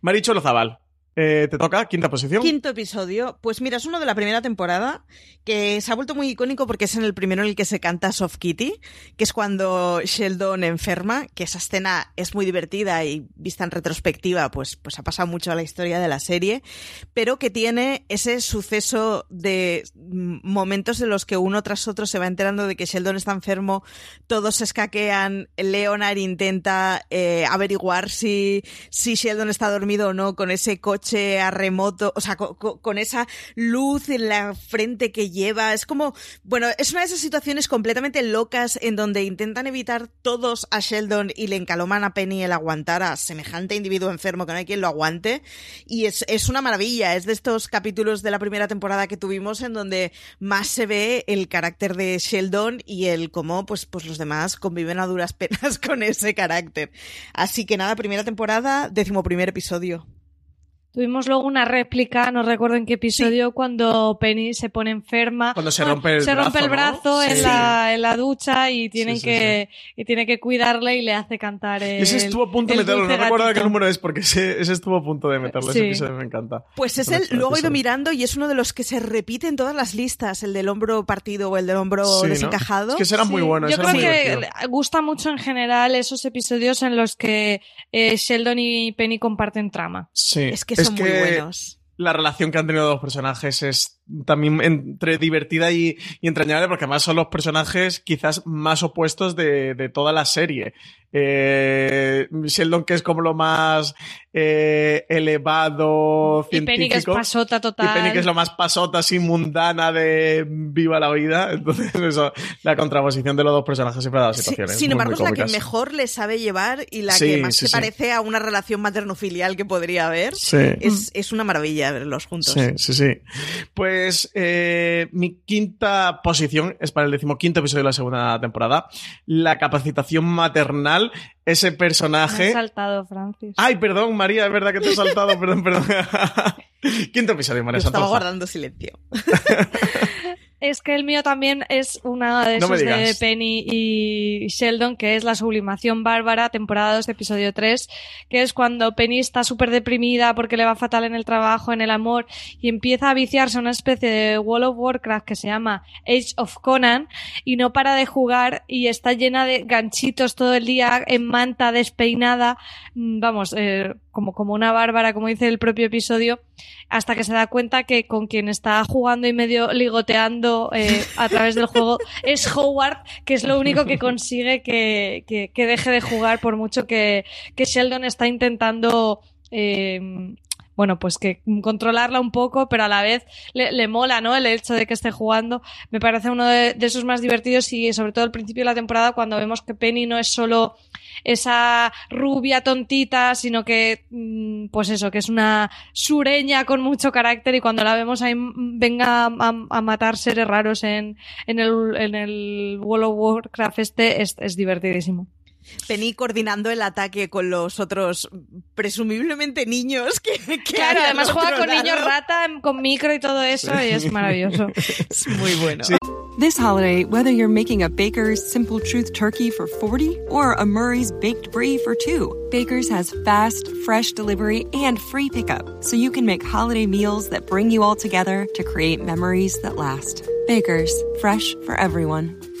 Maricho Lozabal, eh, te toca, quinta posición. Quinto episodio. Pues mira, es uno de la primera temporada que se ha vuelto muy icónico porque es en el primero en el que se canta Soft Kitty, que es cuando Sheldon enferma, que esa escena es muy divertida y vista en retrospectiva, pues, pues ha pasado mucho a la historia de la serie, pero que tiene ese suceso de mm, momentos en los que uno tras otro se va enterando de que Sheldon está enfermo, todos se escaquean, Leonard intenta eh, averiguar si, si Sheldon está dormido o no con ese coche coche a remoto, o sea, co- co- con, esa luz en la frente que lleva. Es como, bueno, es una de esas situaciones completamente locas en donde intentan evitar todos a Sheldon y le encaloman a Penny el aguantar a semejante individuo enfermo que no hay quien lo aguante. Y es, es una maravilla, es de estos capítulos de la primera temporada que tuvimos en donde más se ve el carácter de Sheldon y el cómo pues, pues los demás conviven a duras penas con ese carácter. Así que nada, primera temporada, décimo primer episodio. Tuvimos luego una réplica, no recuerdo en qué episodio, cuando Penny se pone enferma. Cuando se rompe el se rompe brazo, el ¿no? brazo en, Sí. la, en la ducha y tienen Sí, sí, que y tiene que cuidarle y le hace cantar el, ese estuvo a punto de el meterlo, no recuerdo de qué número es, porque ese, ese estuvo a punto de meterlo, ese episodio me encanta. Pues es el, luego he ido mirando y es uno de los que se repite en todas las listas, el del hombro partido o el del hombro Sí, ¿no? desencajado. Es que ese era muy bueno, Yo creo muy que divertido. gusta mucho en general esos episodios en los que eh, Sheldon y Penny comparten trama. Sí. Es que son muy buenos. La relación que han tenido los dos personajes es también entre divertida y, y entrañable, porque además son los personajes quizás más opuestos de, de toda la serie. Eh, Sheldon, que es como lo más eh, elevado, Y Penny que es científico. pasota total. Y Penny que es lo más pasota, así mundana de viva la vida. Entonces, eso, la contraposición de los dos personajes siempre da Sí, situaciones. sin muy, embargo, muy es la que mejor le sabe llevar y la Sí, que más sí, se sí. parece a una relación materno-filial que podría haber. Sí. Es, es una maravilla verlos juntos. Sí, sí, sí. Pues eh, mi quinta posición es para el decimoquinto episodio de la segunda temporada. La capacitación maternal, ese Me personaje. has saltado, Francis. Ay, perdón, María, es verdad que te he saltado, perdón, perdón. Quinto episodio, María Yo estaba guardando silencio. Es que el mío también es una de No esos de. Penny y Sheldon, que es la sublimación bárbara, temporada 2, episodio 3, que es cuando Penny está súper deprimida porque le va fatal en el trabajo, en el amor, y empieza a viciarse a una especie de World of Warcraft que se llama Age of Conan, y no para de jugar, y está llena de ganchitos todo el día, en manta, despeinada, mm, vamos, eh, como, como una bárbara, como dice el propio episodio, hasta que se da cuenta que con quien está jugando y medio ligoteando eh, a través del juego es Howard, que es lo único que consigue que, que- deje de jugar por mucho que, que Sheldon está intentando... eh, bueno, pues que controlarla un poco, pero a la vez le, le mola, ¿no? El hecho de que esté jugando. Me parece uno de, de esos más divertidos y sobre todo al principio de la temporada cuando vemos que Penny no es solo esa rubia tontita, sino que, mm, pues eso, que es una sureña con mucho carácter y cuando la vemos ahí mm, venga a matar seres raros en, en, el, en el World of Warcraft este, es, es divertidísimo. Penny coordinando el ataque con los otros, presumiblemente niños que, que Claro, además juega con lado. niños rata, con micro y todo eso y es maravilloso. Es muy bueno. This holiday, whether you're making a Baker's Simple Truth turkey for 40 or a Murray's Baked Brie for 2, Baker's has fast, fresh delivery and free pickup, so you can make holiday meals that bring you all together to create memories that last. Baker's, fresh for everyone.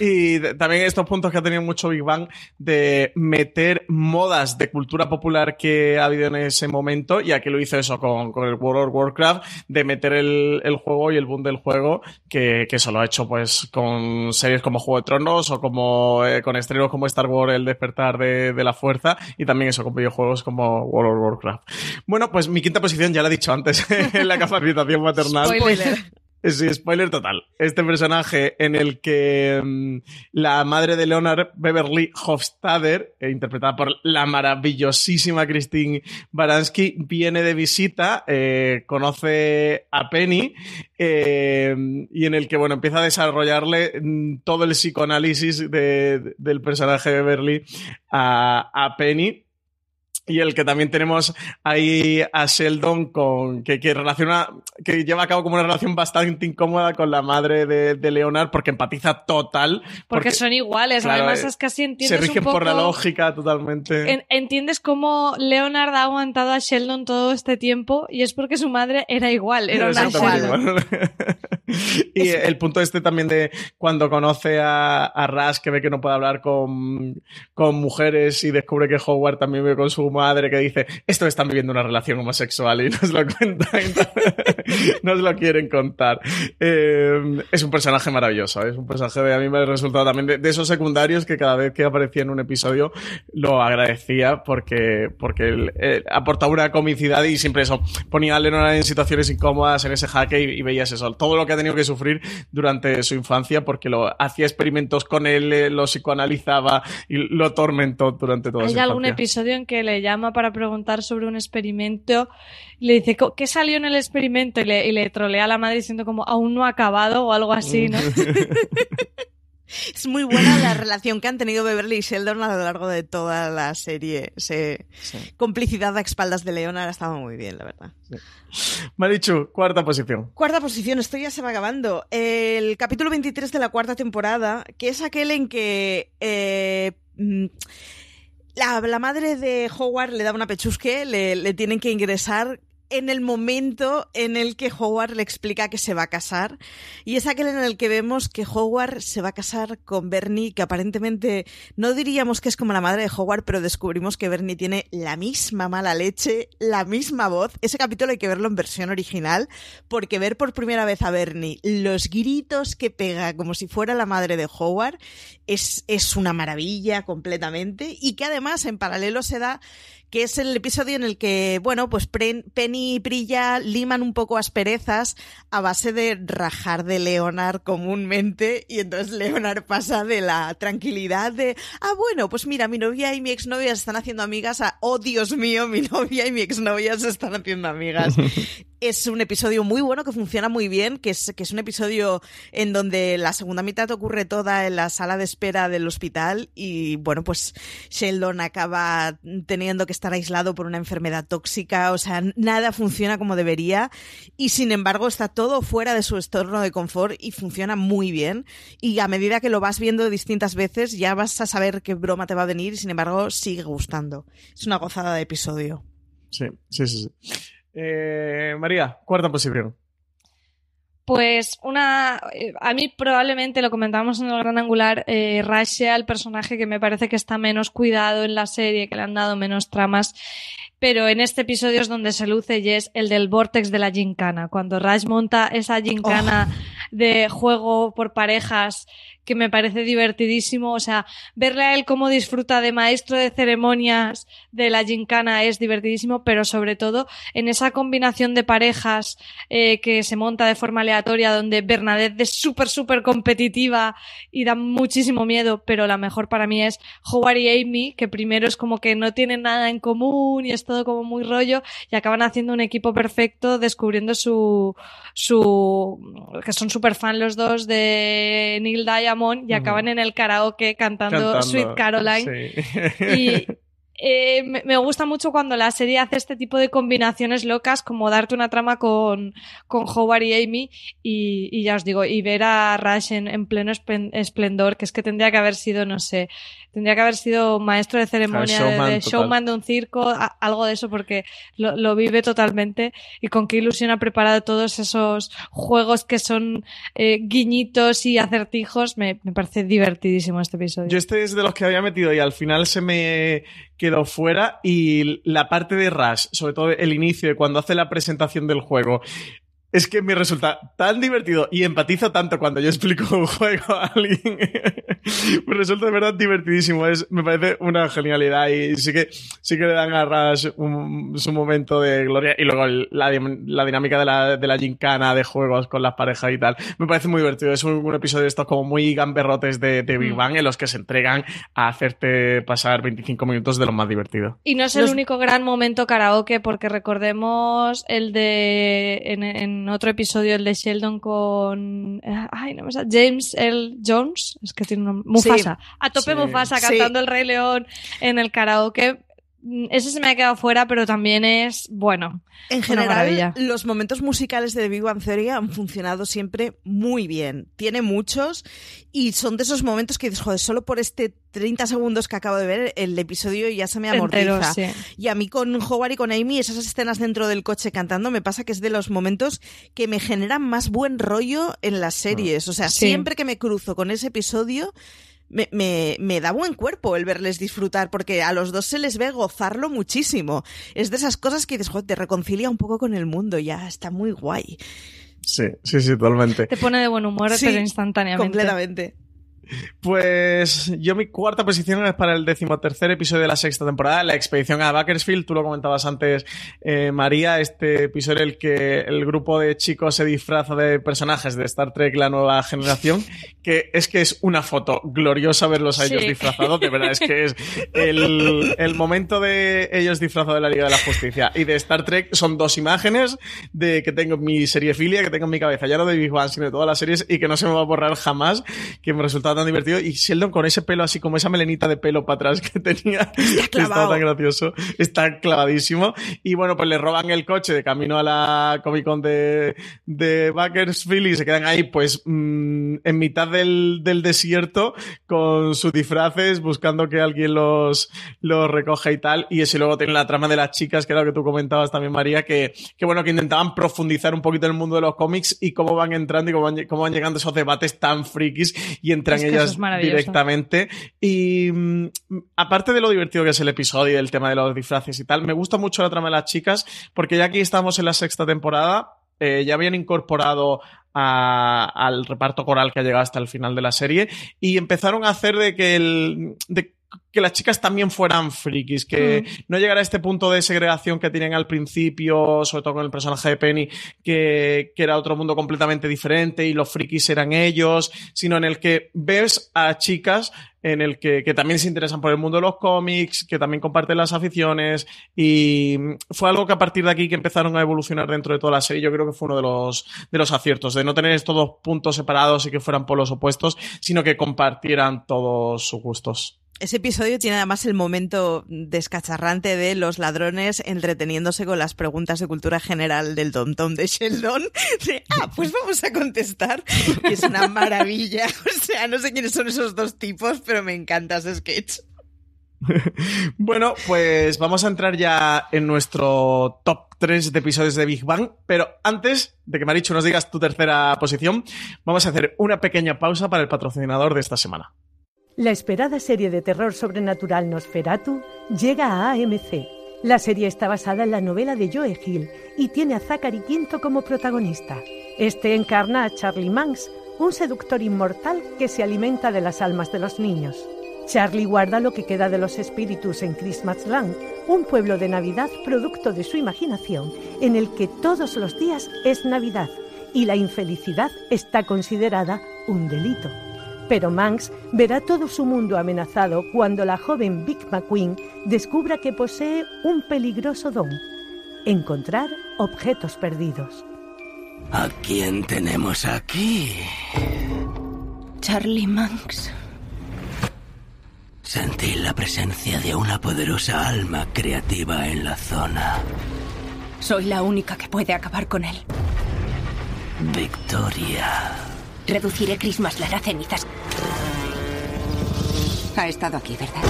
Y también estos puntos que ha tenido mucho Big Bang de meter modas de cultura popular que ha habido en ese momento, y aquí lo hizo eso con, con el World of Warcraft, de meter el, el juego y el boom del juego, que, que eso lo ha hecho pues con series como Juego de Tronos o como eh, con estrenos como Star Wars, El Despertar de, de la Fuerza, y también eso con videojuegos como World of Warcraft. Bueno, pues mi quinta posición ya la he dicho antes, en la capacitación maternal. Spoiler. Sí, spoiler total. Este personaje en el que mm, la madre de Leonard, Beverly Hofstadter, eh, interpretada por la maravillosísima Christine Baranski, viene de visita, eh, conoce a Penny eh, y en el que bueno empieza a desarrollarle mm, todo el psicoanálisis de- del personaje de Beverly a Penny. Y el que también tenemos ahí a Sheldon con que, que relaciona que lleva a cabo como una relación bastante incómoda con la madre de, de Leonard porque empatiza total porque, son iguales claro, además es que así entiendes se rigen un poco, por la lógica totalmente en- entiendes cómo Leonard ha aguantado a Sheldon todo este tiempo y es porque su madre era igual era una Sheldon igual. y el punto este también de cuando conoce a, a Rush que ve que no puede hablar con, con mujeres y descubre que Howard también vive con su madre que dice estos están viviendo una relación homosexual y nos lo cuentan nos lo quieren contar Eh, es un personaje maravilloso es un personaje de a mí me ha resultado también de, de esos secundarios que cada vez que aparecía en un episodio lo agradecía porque porque él, eh, aportaba una comicidad y siempre eso ponía a Leonard en situaciones incómodas en ese jaque y, y veías eso todo lo que ha tenido que sufrir durante su infancia porque lo hacía experimentos con él eh, lo psicoanalizaba y lo atormentó durante Hay su algún infancia episodio en que le llama para preguntar sobre un experimento y le dice, "Co- ¿qué salió en el experimento? Y le, y le trolea a la madre diciendo como, aún no ha acabado o algo así, ¿no? Es muy buena la relación que han tenido Beverly y Sheldon a lo largo de toda la serie. Ese complicidad a espaldas de Leonard ha estado muy bien, la verdad. Marichu cuarta posición Cuarta posición, esto ya se va acabando. El capítulo 23 de la cuarta temporada, que es aquel en que eh, mm, la, la madre de Howard le da una pechusque, le, le tienen que ingresar en el momento en el que Howard le explica que se va a casar. Y es aquel en el que vemos que Howard se va a casar con Bernie, que aparentemente no diríamos que es como la madre de Howard, pero descubrimos que Bernie tiene la misma mala leche, la misma voz. Ese capítulo hay que verlo en versión original, porque ver por primera vez a Bernie los gritos que pega como si fuera la madre de Howard es, es una maravilla completamente. Y que además en paralelo se da que es el episodio en el que, bueno, pues Penny y Prilla liman un poco asperezas a base de rajar de Leonard comúnmente y entonces Leonard pasa de la tranquilidad de, ah, bueno, pues mira, mi novia y mi exnovia se están haciendo amigas a, oh, Dios mío, mi novia y mi exnovia se están haciendo amigas. es un episodio muy bueno que funciona muy bien, que es, que es un episodio en donde la segunda mitad ocurre toda en la sala de espera del hospital y bueno, pues Sheldon acaba teniendo que estar aislado por una enfermedad tóxica, o sea, nada funciona como debería y sin embargo está todo fuera de su entorno de confort y funciona muy bien y a medida que lo vas viendo distintas veces ya vas a saber qué broma te va a venir y sin embargo sigue gustando. Es una gozada de episodio. sí sí sí, sí. Eh, María cuarta posición Pues una. eh, A mí probablemente lo comentábamos en el gran angular. Eh, el personaje que me parece que está menos cuidado en la serie, que le han dado menos tramas. Pero en este episodio es donde se luce y es el del vortex de la gincana. Cuando Rush monta esa gincana de juego por parejas que me parece divertidísimo. O sea, verle a él cómo disfruta de maestro de ceremonias de la gincana es divertidísimo, pero sobre todo en esa combinación de parejas eh, que se monta de forma aleatoria, donde Bernadette es súper, súper competitiva y da muchísimo miedo, pero la mejor para mí es Howard y Amy, que primero es como que no tienen nada en común y es todo como muy rollo, y acaban haciendo un equipo perfecto, descubriendo su, su, que son súper fan los dos de Neil Diamond y acaban en el karaoke cantando, Cantando, Sweet Caroline. sí. Y eh, me, me gusta mucho cuando la serie hace este tipo de combinaciones locas, como darte una trama con, con Howard y Amy, y, y ya os digo, y ver a Rush en, en pleno esplen- esplendor, que es que tendría que haber sido, no sé, tendría que haber sido maestro de ceremonia, Claro, showman de, showman de un circo, a- algo de eso, porque lo, lo vive totalmente, y con qué ilusión ha preparado todos esos juegos que son eh, guiñitos y acertijos, me, me parece divertidísimo este episodio. Yo este es de los que había metido y al final se me quedó fuera. Y la parte de Rush, sobre todo el inicio de cuando hace la presentación del juego, es que me resulta tan divertido y empatizo tanto cuando yo explico un juego a alguien. me resulta de verdad divertidísimo. Es, me parece una genialidad y sí que, sí que le dan a Rush un- su momento de gloria. Y luego el- la, la dinámica de la, de la gincana de juegos con las parejas y tal. Me parece muy divertido. Es un, un episodio de estos como muy gamberrotes de, de Big Mm. Bang en los que se entregan a hacerte pasar 25 minutos de lo más divertido. Y no es el único gran momento karaoke, porque recordemos el de. En, en otro episodio, el de Sheldon con. eh, Ay, no me sale. James L. Jones. Es que tiene un nombre. Mufasa. A tope Sí. Mufasa Sí. cantando El Rey León en el karaoke. Mm, ese se me ha quedado fuera, pero también es, bueno, En general, maravilla. los momentos musicales de The Big Bang Theory han funcionado siempre muy bien. Tiene muchos y son de esos momentos que dices, joder, solo por este 30 segundos que acabo de ver, el episodio ya se me Entero, amortiza. sí. Y a mí con Howard y con Amy, esas escenas dentro del coche cantando, me pasa que es de los momentos que me generan más buen rollo en las series. O sea, Sí. siempre que me cruzo con ese episodio, me, me, me da buen cuerpo el verles disfrutar, porque a los dos se les ve gozarlo muchísimo. Es de esas cosas que dices, joder, te reconcilia un poco con el mundo, ya está muy guay. Sí, sí, sí, totalmente. Te pone de buen humor, Sí, pero instantáneamente. Completamente. Pues yo mi cuarta posición es para el decimotercer episodio de la sexta temporada, la expedición a Bakersfield. Tú lo comentabas antes, eh, María, este episodio en el que el grupo de chicos se disfraza de personajes de Star Trek, la nueva generación, que es que es una foto gloriosa verlos a ellos Sí. disfrazados, de verdad, es que es el, el momento de ellos disfrazados de la Liga de la Justicia y de Star Trek son dos imágenes de que tengo en mi serie filia, que tengo en mi cabeza, ya no de Big Bang, sino de todas las series y que no se me va a borrar jamás, que me tan divertido. Y Sheldon con ese pelo así como esa melenita de pelo para atrás que tenía, que estaba tan gracioso, está clavadísimo. Y bueno, pues le roban el coche de camino a la Comic Con de, de Bakersfield y se quedan ahí pues mm, en mitad del, del desierto con sus disfraces buscando que alguien los, los recoja y tal. Y ese luego tiene la trama de las chicas, que era lo que tú comentabas también, María, que, que bueno, que intentaban profundizar un poquito en el mundo de los cómics y cómo van entrando y cómo van, cómo van llegando esos debates tan frikis y entran Ellas directamente. Y mm, aparte de lo divertido que es el episodio y el tema de los disfraces y tal, me gusta mucho la trama de las chicas, porque ya aquí estamos en la sexta temporada, eh, ya habían incorporado a- al reparto coral que ha llegado hasta el final de la serie y empezaron a hacer de que el de que las chicas también fueran frikis, que no llegara a este punto de segregación que tienen al principio, sobre todo con el personaje de Penny, que, que era otro mundo completamente diferente y los frikis eran ellos, sino en el que ves a chicas en el que, que también se interesan por el mundo de los cómics, que también comparten las aficiones y fue algo que a partir de aquí que empezaron a evolucionar dentro de toda la serie, yo creo que fue uno de los, de los aciertos, de no tener estos dos puntos separados y que fueran polos opuestos, sino que compartieran todos sus gustos. Ese episodio tiene además el momento descacharrante de los ladrones entreteniéndose con las preguntas de cultura general del Tom Tom de Sheldon. De, ah, pues vamos a contestar. Es una maravilla. O sea, no sé quiénes son esos dos tipos, pero me encanta ese sketch. Bueno, pues vamos a entrar ya en nuestro top 3 de episodios de Big Bang, pero antes de que Marichu nos digas tu tercera posición, vamos a hacer una pequeña pausa para el patrocinador de esta semana. La esperada serie de terror sobrenatural Nosferatu llega a AMC. La serie está basada en la novela de Joe Hill y tiene a Zachary Quinto como protagonista. Este encarna a Charlie Manx, un seductor inmortal que se alimenta de las almas de los niños. Charlie guarda lo que queda de los espíritus en Christmasland, un pueblo de Navidad producto de su imaginación, en el que todos los días es Navidad y la infelicidad está considerada un delito. Pero Manx verá todo su mundo amenazado cuando la joven Vic McQueen descubra que posee un peligroso don, encontrar objetos perdidos. ¿A quién tenemos aquí? Charlie Manx. Sentí la presencia de una poderosa alma creativa en la zona. Soy la única que puede acabar con él. Victoria. Reduciré Christmasland a cenizas. Ha estado aquí, ¿verdad?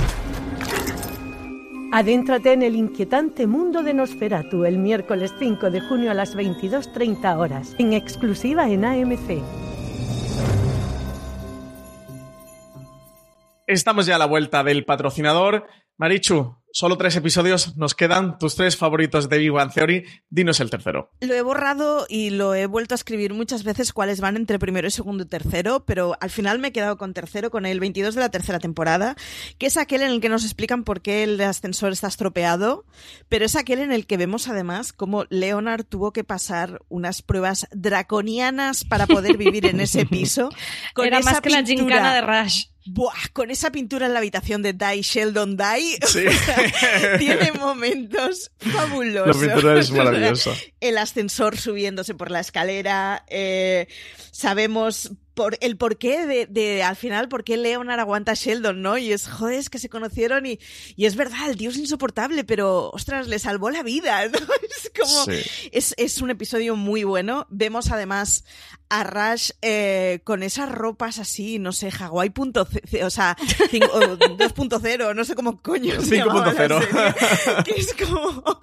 Adéntrate en el inquietante mundo de Nosferatu el miércoles 5 de junio a las 22.30 horas, en exclusiva en AMC. Estamos ya a la vuelta del patrocinador. Marichu, solo tres episodios nos quedan. Tus tres favoritos de Big Bang Theory. Dinos el tercero. Lo he borrado y lo he vuelto a escribir muchas veces cuáles van entre primero y segundo y tercero, pero al final me he quedado con tercero, con el 22 de la tercera temporada, que es aquel en el que nos explican por qué el ascensor está estropeado, pero es aquel en el que vemos además cómo Leonard tuvo que pasar unas pruebas draconianas para poder vivir en ese piso. Con Era esa más que la gincana de Rush. Buah, con esa pintura en la habitación de Die Sheldon Die, Sí. tiene momentos fabulosos. La pintura es O sea, maravillosa. el ascensor subiéndose por la escalera. eh, sabemos por el porqué de, de, al final, por qué Leonard aguanta a Sheldon, ¿no? Y es, joder, es que se conocieron y, y es verdad, el tío es insoportable, pero, ostras, le salvó la vida, ¿no? Es como, Sí. es, es un episodio muy bueno. Vemos además a Rush eh, con esas ropas así, no sé, Hawaii o sea, cin- o 2.0, no sé cómo coño se llamaba la 5.0. serie, que es como,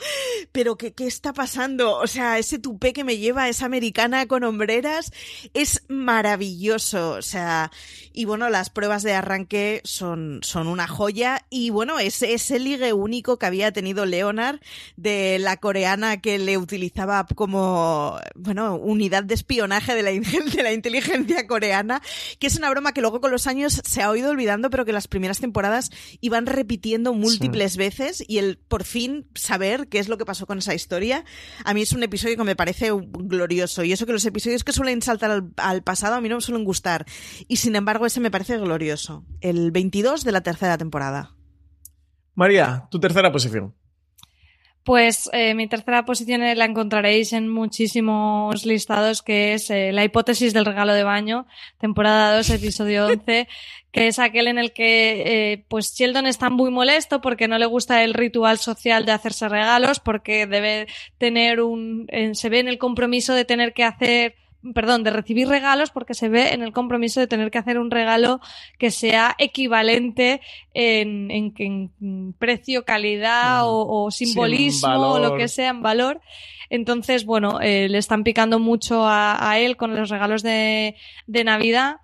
pero ¿qué, ¿qué está pasando? O sea, ese tupé que me lleva esa americana con hombreras es maravilloso, o sea, y bueno, las pruebas de arranque son, son una joya y bueno, es ese ligue único que había tenido Leonard de la coreana que le utilizaba como, bueno, unidad de espionaje de la, de la inteligencia coreana, que es una broma que luego con los años se ha oído olvidando, pero que las primeras temporadas iban repitiendo múltiples veces y el por fin saber qué es lo que pasó con esa historia, a mí es un episodio que me parece glorioso y eso que los episodios que suelen saltar al, al pasado a mí no me suelen gustar y sin embargo ese me parece glorioso. El 22 de la tercera temporada. María, tu tercera posición. Pues eh, mi tercera posición la encontraréis en muchísimos listados, que es eh, La hipótesis del regalo de baño, temporada 2, episodio 11, que es aquel en el que eh, pues Sheldon está muy molesto porque no le gusta el ritual social de hacerse regalos, porque debe tener un... eh, se ve en el compromiso de tener que hacer perdón, de recibir regalos porque se ve en el compromiso de tener que hacer un regalo que sea equivalente en, en- en precio, calidad o, o simbolismo o lo que sea en valor. Entonces, bueno, eh, le están picando mucho a, a él con los regalos de, de Navidad.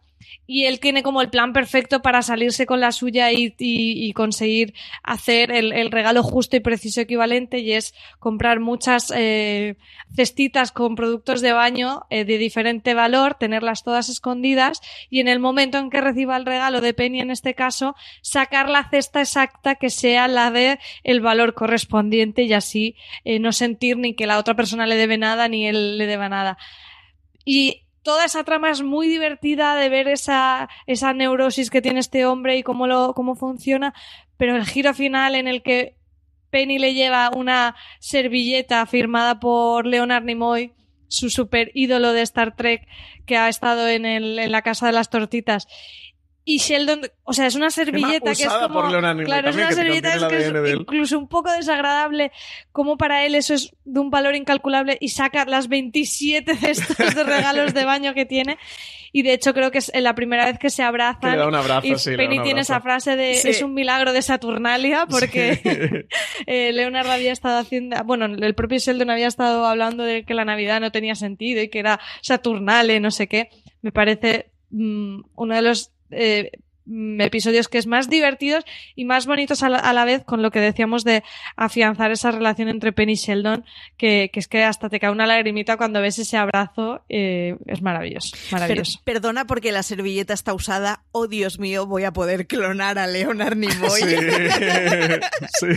Y él tiene como el plan perfecto para salirse con la suya y, y- y conseguir hacer el, el regalo justo y preciso equivalente y es comprar muchas eh, cestitas con productos de baño eh, de diferente valor, tenerlas todas escondidas y en el momento en que reciba el regalo de Penny en este caso, sacar la cesta exacta que sea la de el valor correspondiente y así eh, no sentir ni que la otra persona le debe nada ni él le deba nada. Y toda esa trama es muy divertida de ver esa, esa neurosis que tiene este hombre y cómo, lo, cómo funciona, pero el giro final en el que Penny le lleva una servilleta firmada por Leonard Nimoy, su super ídolo de Star Trek que ha estado en, el, en la casa de las tortitas. Y Sheldon, o sea, es una servilleta que es como. claro, es una que servilleta es que es incluso un poco desagradable, como para él eso es de un valor incalculable y saca las 27 cestas de regalos de baño que tiene. Y de hecho creo que es la primera vez que se abrazan. Que le da un abrazo, y sí, le da Penny un tiene esa frase de Sí. es un milagro de Saturnalia porque eh, Leonard había estado haciendo, bueno, el propio Sheldon había estado hablando de que la Navidad no tenía sentido y que era Saturnale, no sé qué. Me parece mm, uno de los eh, mm, episodios que es más divertidos y más bonitos a la, a la vez con lo que decíamos de afianzar esa relación entre Penny y Sheldon, que, que es que hasta te cae una lagrimita cuando ves ese abrazo, eh, es maravilloso, Per- maravilloso. perdona porque la servilleta está usada. Oh, Dios mío, voy a poder clonar a Leonard Nimoy. Sí, sí,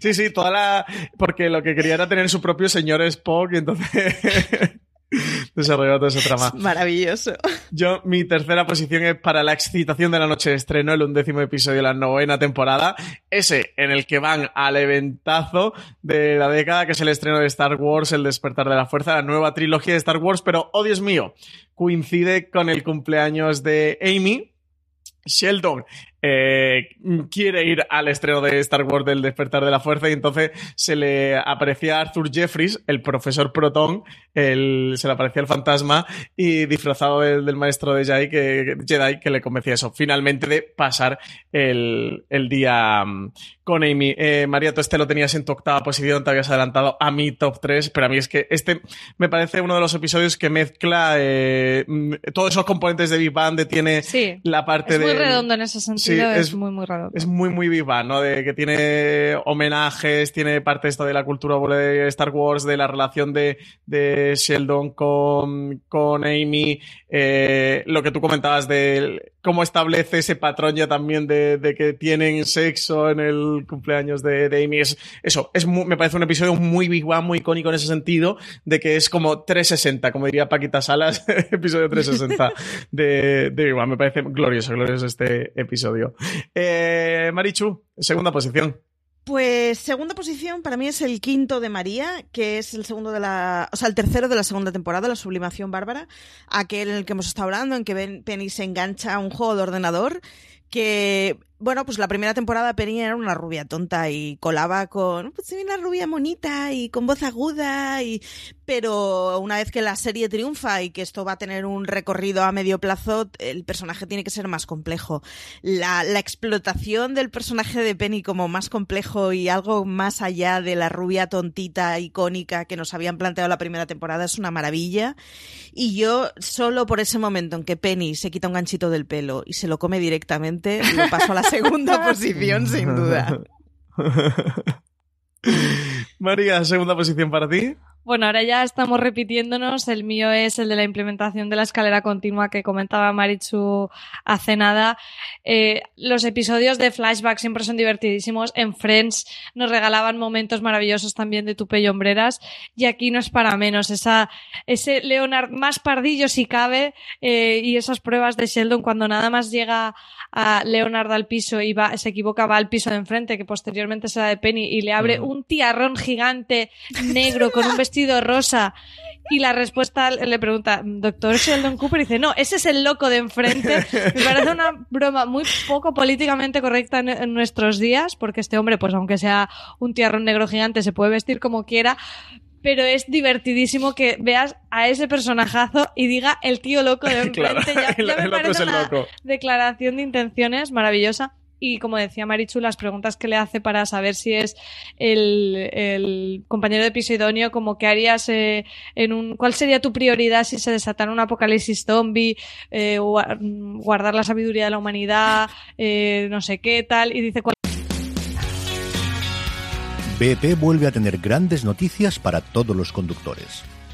sí, sí, toda la... Porque lo que quería era tener su propio señor Spock y entonces desarrolló toda esa trama. Maravilloso. Yo, mi tercera posición es para la excitación de la noche de estreno, el undécimo episodio de la novena temporada. Ese en el que van al eventazo de la década, que es el estreno de Star Wars, El despertar de la fuerza, la nueva trilogía de Star Wars, pero, oh Dios mío, coincide con el cumpleaños de Amy. Sheldon eh, quiere ir al estreno de Star Wars del despertar de la fuerza y entonces se le aparecía a Arthur Jeffries, el profesor Proton, el- se le aparecía el fantasma y disfrazado del, del maestro de Jedi que, Jedi que le convencía eso, finalmente de pasar el, el día mm, con Amy. Eh, María, tú este lo tenías en tu octava posición, te habías adelantado a mi top 3, pero a mí es que este me parece uno de los episodios que mezcla eh, mm, todos esos componentes de Big Bang, de tiene Sí, la parte es muy redondo en ese sentido, Sí, es, es- muy, muy es muy, muy viva, ¿no? De que tiene homenajes, tiene parte esto de la cultura de Star Wars, de la relación de, de Sheldon con, con Amy, eh, lo que tú comentabas de cómo establece ese patrón ya también de, de que tienen sexo en el cumpleaños de, de Amy. Es, eso, es mu- me parece un episodio muy Big Bang, muy icónico en ese sentido, de que es como 360, como diría Paquita Salas, episodio 360 de, de Big Bang. Me parece glorioso, glorioso este episodio. Eh, Marichu, segunda posición. Pues segunda posición para mí es el quinto de María, que es el segundo de la, o sea, el tercero de la segunda temporada, la sublimación bárbara, aquel en el que hemos estado hablando, en que Penny se engancha a un juego de ordenador que bueno, pues la primera temporada Penny era una rubia tonta y colaba con, pues una rubia monita y con voz aguda y, pero una vez que la serie triunfa y que esto va a tener un recorrido a medio plazo, el personaje tiene que ser más complejo. La, la explotación del personaje de Penny como más complejo y algo más allá de la rubia tontita icónica que nos habían planteado la primera temporada es una maravilla. Y yo, solo por ese momento en que Penny se quita un ganchito del pelo y se lo come directamente, lo paso a la segunda posición, sin duda. María, segunda posición para ti. Bueno, ahora ya estamos repitiéndonos. El mío es el de la implementación de la escalera continua que comentaba Marichu hace nada. Eh, los episodios de flashback siempre son divertidísimos. En Friends nos regalaban momentos maravillosos también de tupe y hombreras. Y aquí no es para menos. Esa, ese Leonard más pardillo si cabe eh, y esas pruebas de Sheldon cuando nada más llega a Leonard al piso y va, se equivoca, va al piso de enfrente, que posteriormente será de Penny, y le abre un tiarrón gigante negro con un vestido rosa. Y la respuesta le pregunta, doctor Sheldon Cooper, y dice, no, ese es el loco de enfrente. Me parece una broma muy poco políticamente correcta en, en nuestros días, porque este hombre, pues aunque sea un tiarrón negro gigante, se puede vestir como quiera, pero es divertidísimo que veas a ese personajazo y diga el tío loco de enfrente. Claro, ya, el- ya me el parece es el una loco. declaración de intenciones maravillosa. Y como decía Marichu, las preguntas que le hace para saber si es el, compañero de piso idóneo, como que harías eh, en un... ¿Cuál sería tu prioridad si se desatara un apocalipsis zombie? eh, gua- guardar la sabiduría de la humanidad, eh, no sé qué tal. Y dice... ¿cuál BP vuelve a tener grandes noticias para todos los conductores.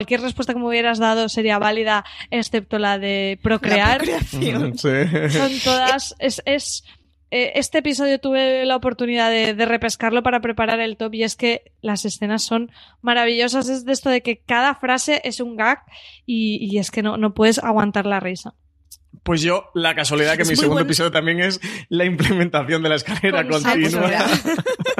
Cualquier respuesta que me hubieras dado sería válida, excepto la de procrear. procreación. Son todas. Es, es, eh, este episodio tuve la oportunidad de, de repescarlo para preparar el top y es que las escenas son maravillosas. Es de esto de que cada frase es un gag y, y es que no, no puedes aguantar la risa. Pues yo, la casualidad que Es mi segundo bueno. episodio también es la implementación de la escalera Con continua.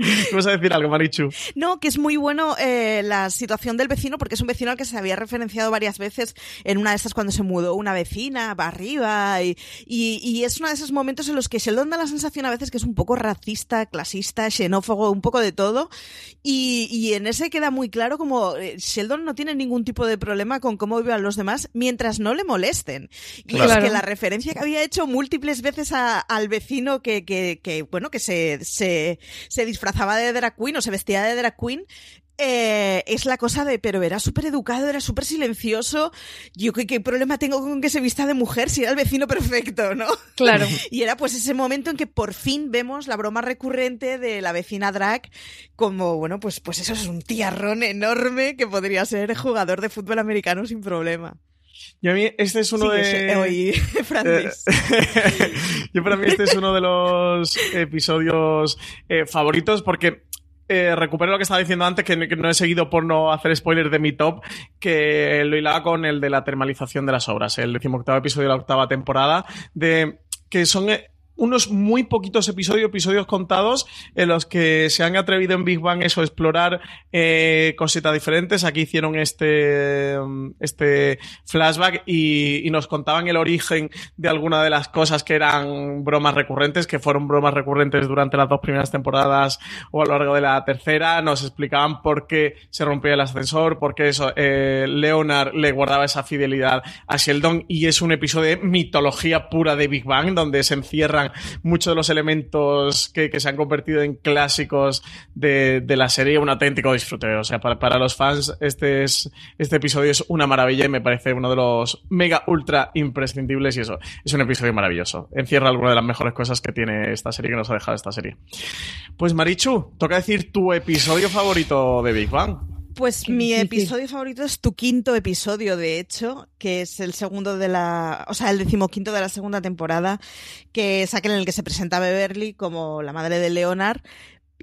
¿Vas a decir algo, Marichu? No, que es muy bueno eh, la situación del vecino, porque es un vecino al que se había referenciado varias veces en una de estas cuando se mudó una vecina para arriba. Y, y, y es uno de esos momentos en los que Sheldon da la sensación a veces que es un poco racista, clasista, xenófobo, un poco de todo. Y, y en ese queda muy claro como eh, Sheldon no tiene ningún tipo de problema con cómo vivan los demás mientras no le molesten. Y Claro. es que la referencia que había hecho múltiples veces a- al vecino que, que, que, bueno, que se, se, se disfrazaba de drag queen o se vestía de drag queen, eh, es la cosa de, pero era súper educado, era súper silencioso. Yo, ¿qué, ¿qué problema tengo con que se vista de mujer si era el vecino perfecto, no? Claro. Y era pues ese momento en que por fin vemos la broma recurrente de la vecina drag como, bueno, pues, pues eso es un tiarrón enorme que podría ser jugador de fútbol americano sin problema. Yo a mí este es uno Sigue, de... She- oye, Francis. Eh, Yo para mí este es uno de los episodios eh, favoritos porque eh, recupero lo que estaba diciendo antes, que, que no he seguido por no hacer spoilers de mi top, que lo hilaba con el de la termalización de las obras, el decimoctavo episodio de la octava temporada, de que son... unos muy poquitos episodios, episodios contados, en los que se han atrevido en Big Bang eso, explorar eh, cositas diferentes. Aquí hicieron este, este flashback y, y nos contaban el origen de alguna de las cosas que eran bromas recurrentes, que fueron bromas recurrentes durante las dos primeras temporadas o a lo largo de la tercera. Nos explicaban por qué se rompía el ascensor, por qué eso, eh, Leonard le guardaba esa fidelidad a Sheldon y es un episodio de mitología pura de Big Bang, donde se encierran muchos de los elementos que, que se han convertido en clásicos de, de, la serie, un auténtico disfrute. O sea, para, para los fans, este, es, este episodio es una maravilla y me parece uno de los mega ultra imprescindibles y eso, es un episodio maravilloso. Encierra alguna de las mejores cosas que tiene esta serie, que nos ha dejado esta serie. Pues Marichu, toca decir tu episodio favorito de Big Bang. Pues mi episodio favorito es tu quinto episodio, de hecho, que es el segundo de la, o sea, el decimoquinto de la segunda temporada, que es aquel en el que se presenta Beverly como la madre de Leonard.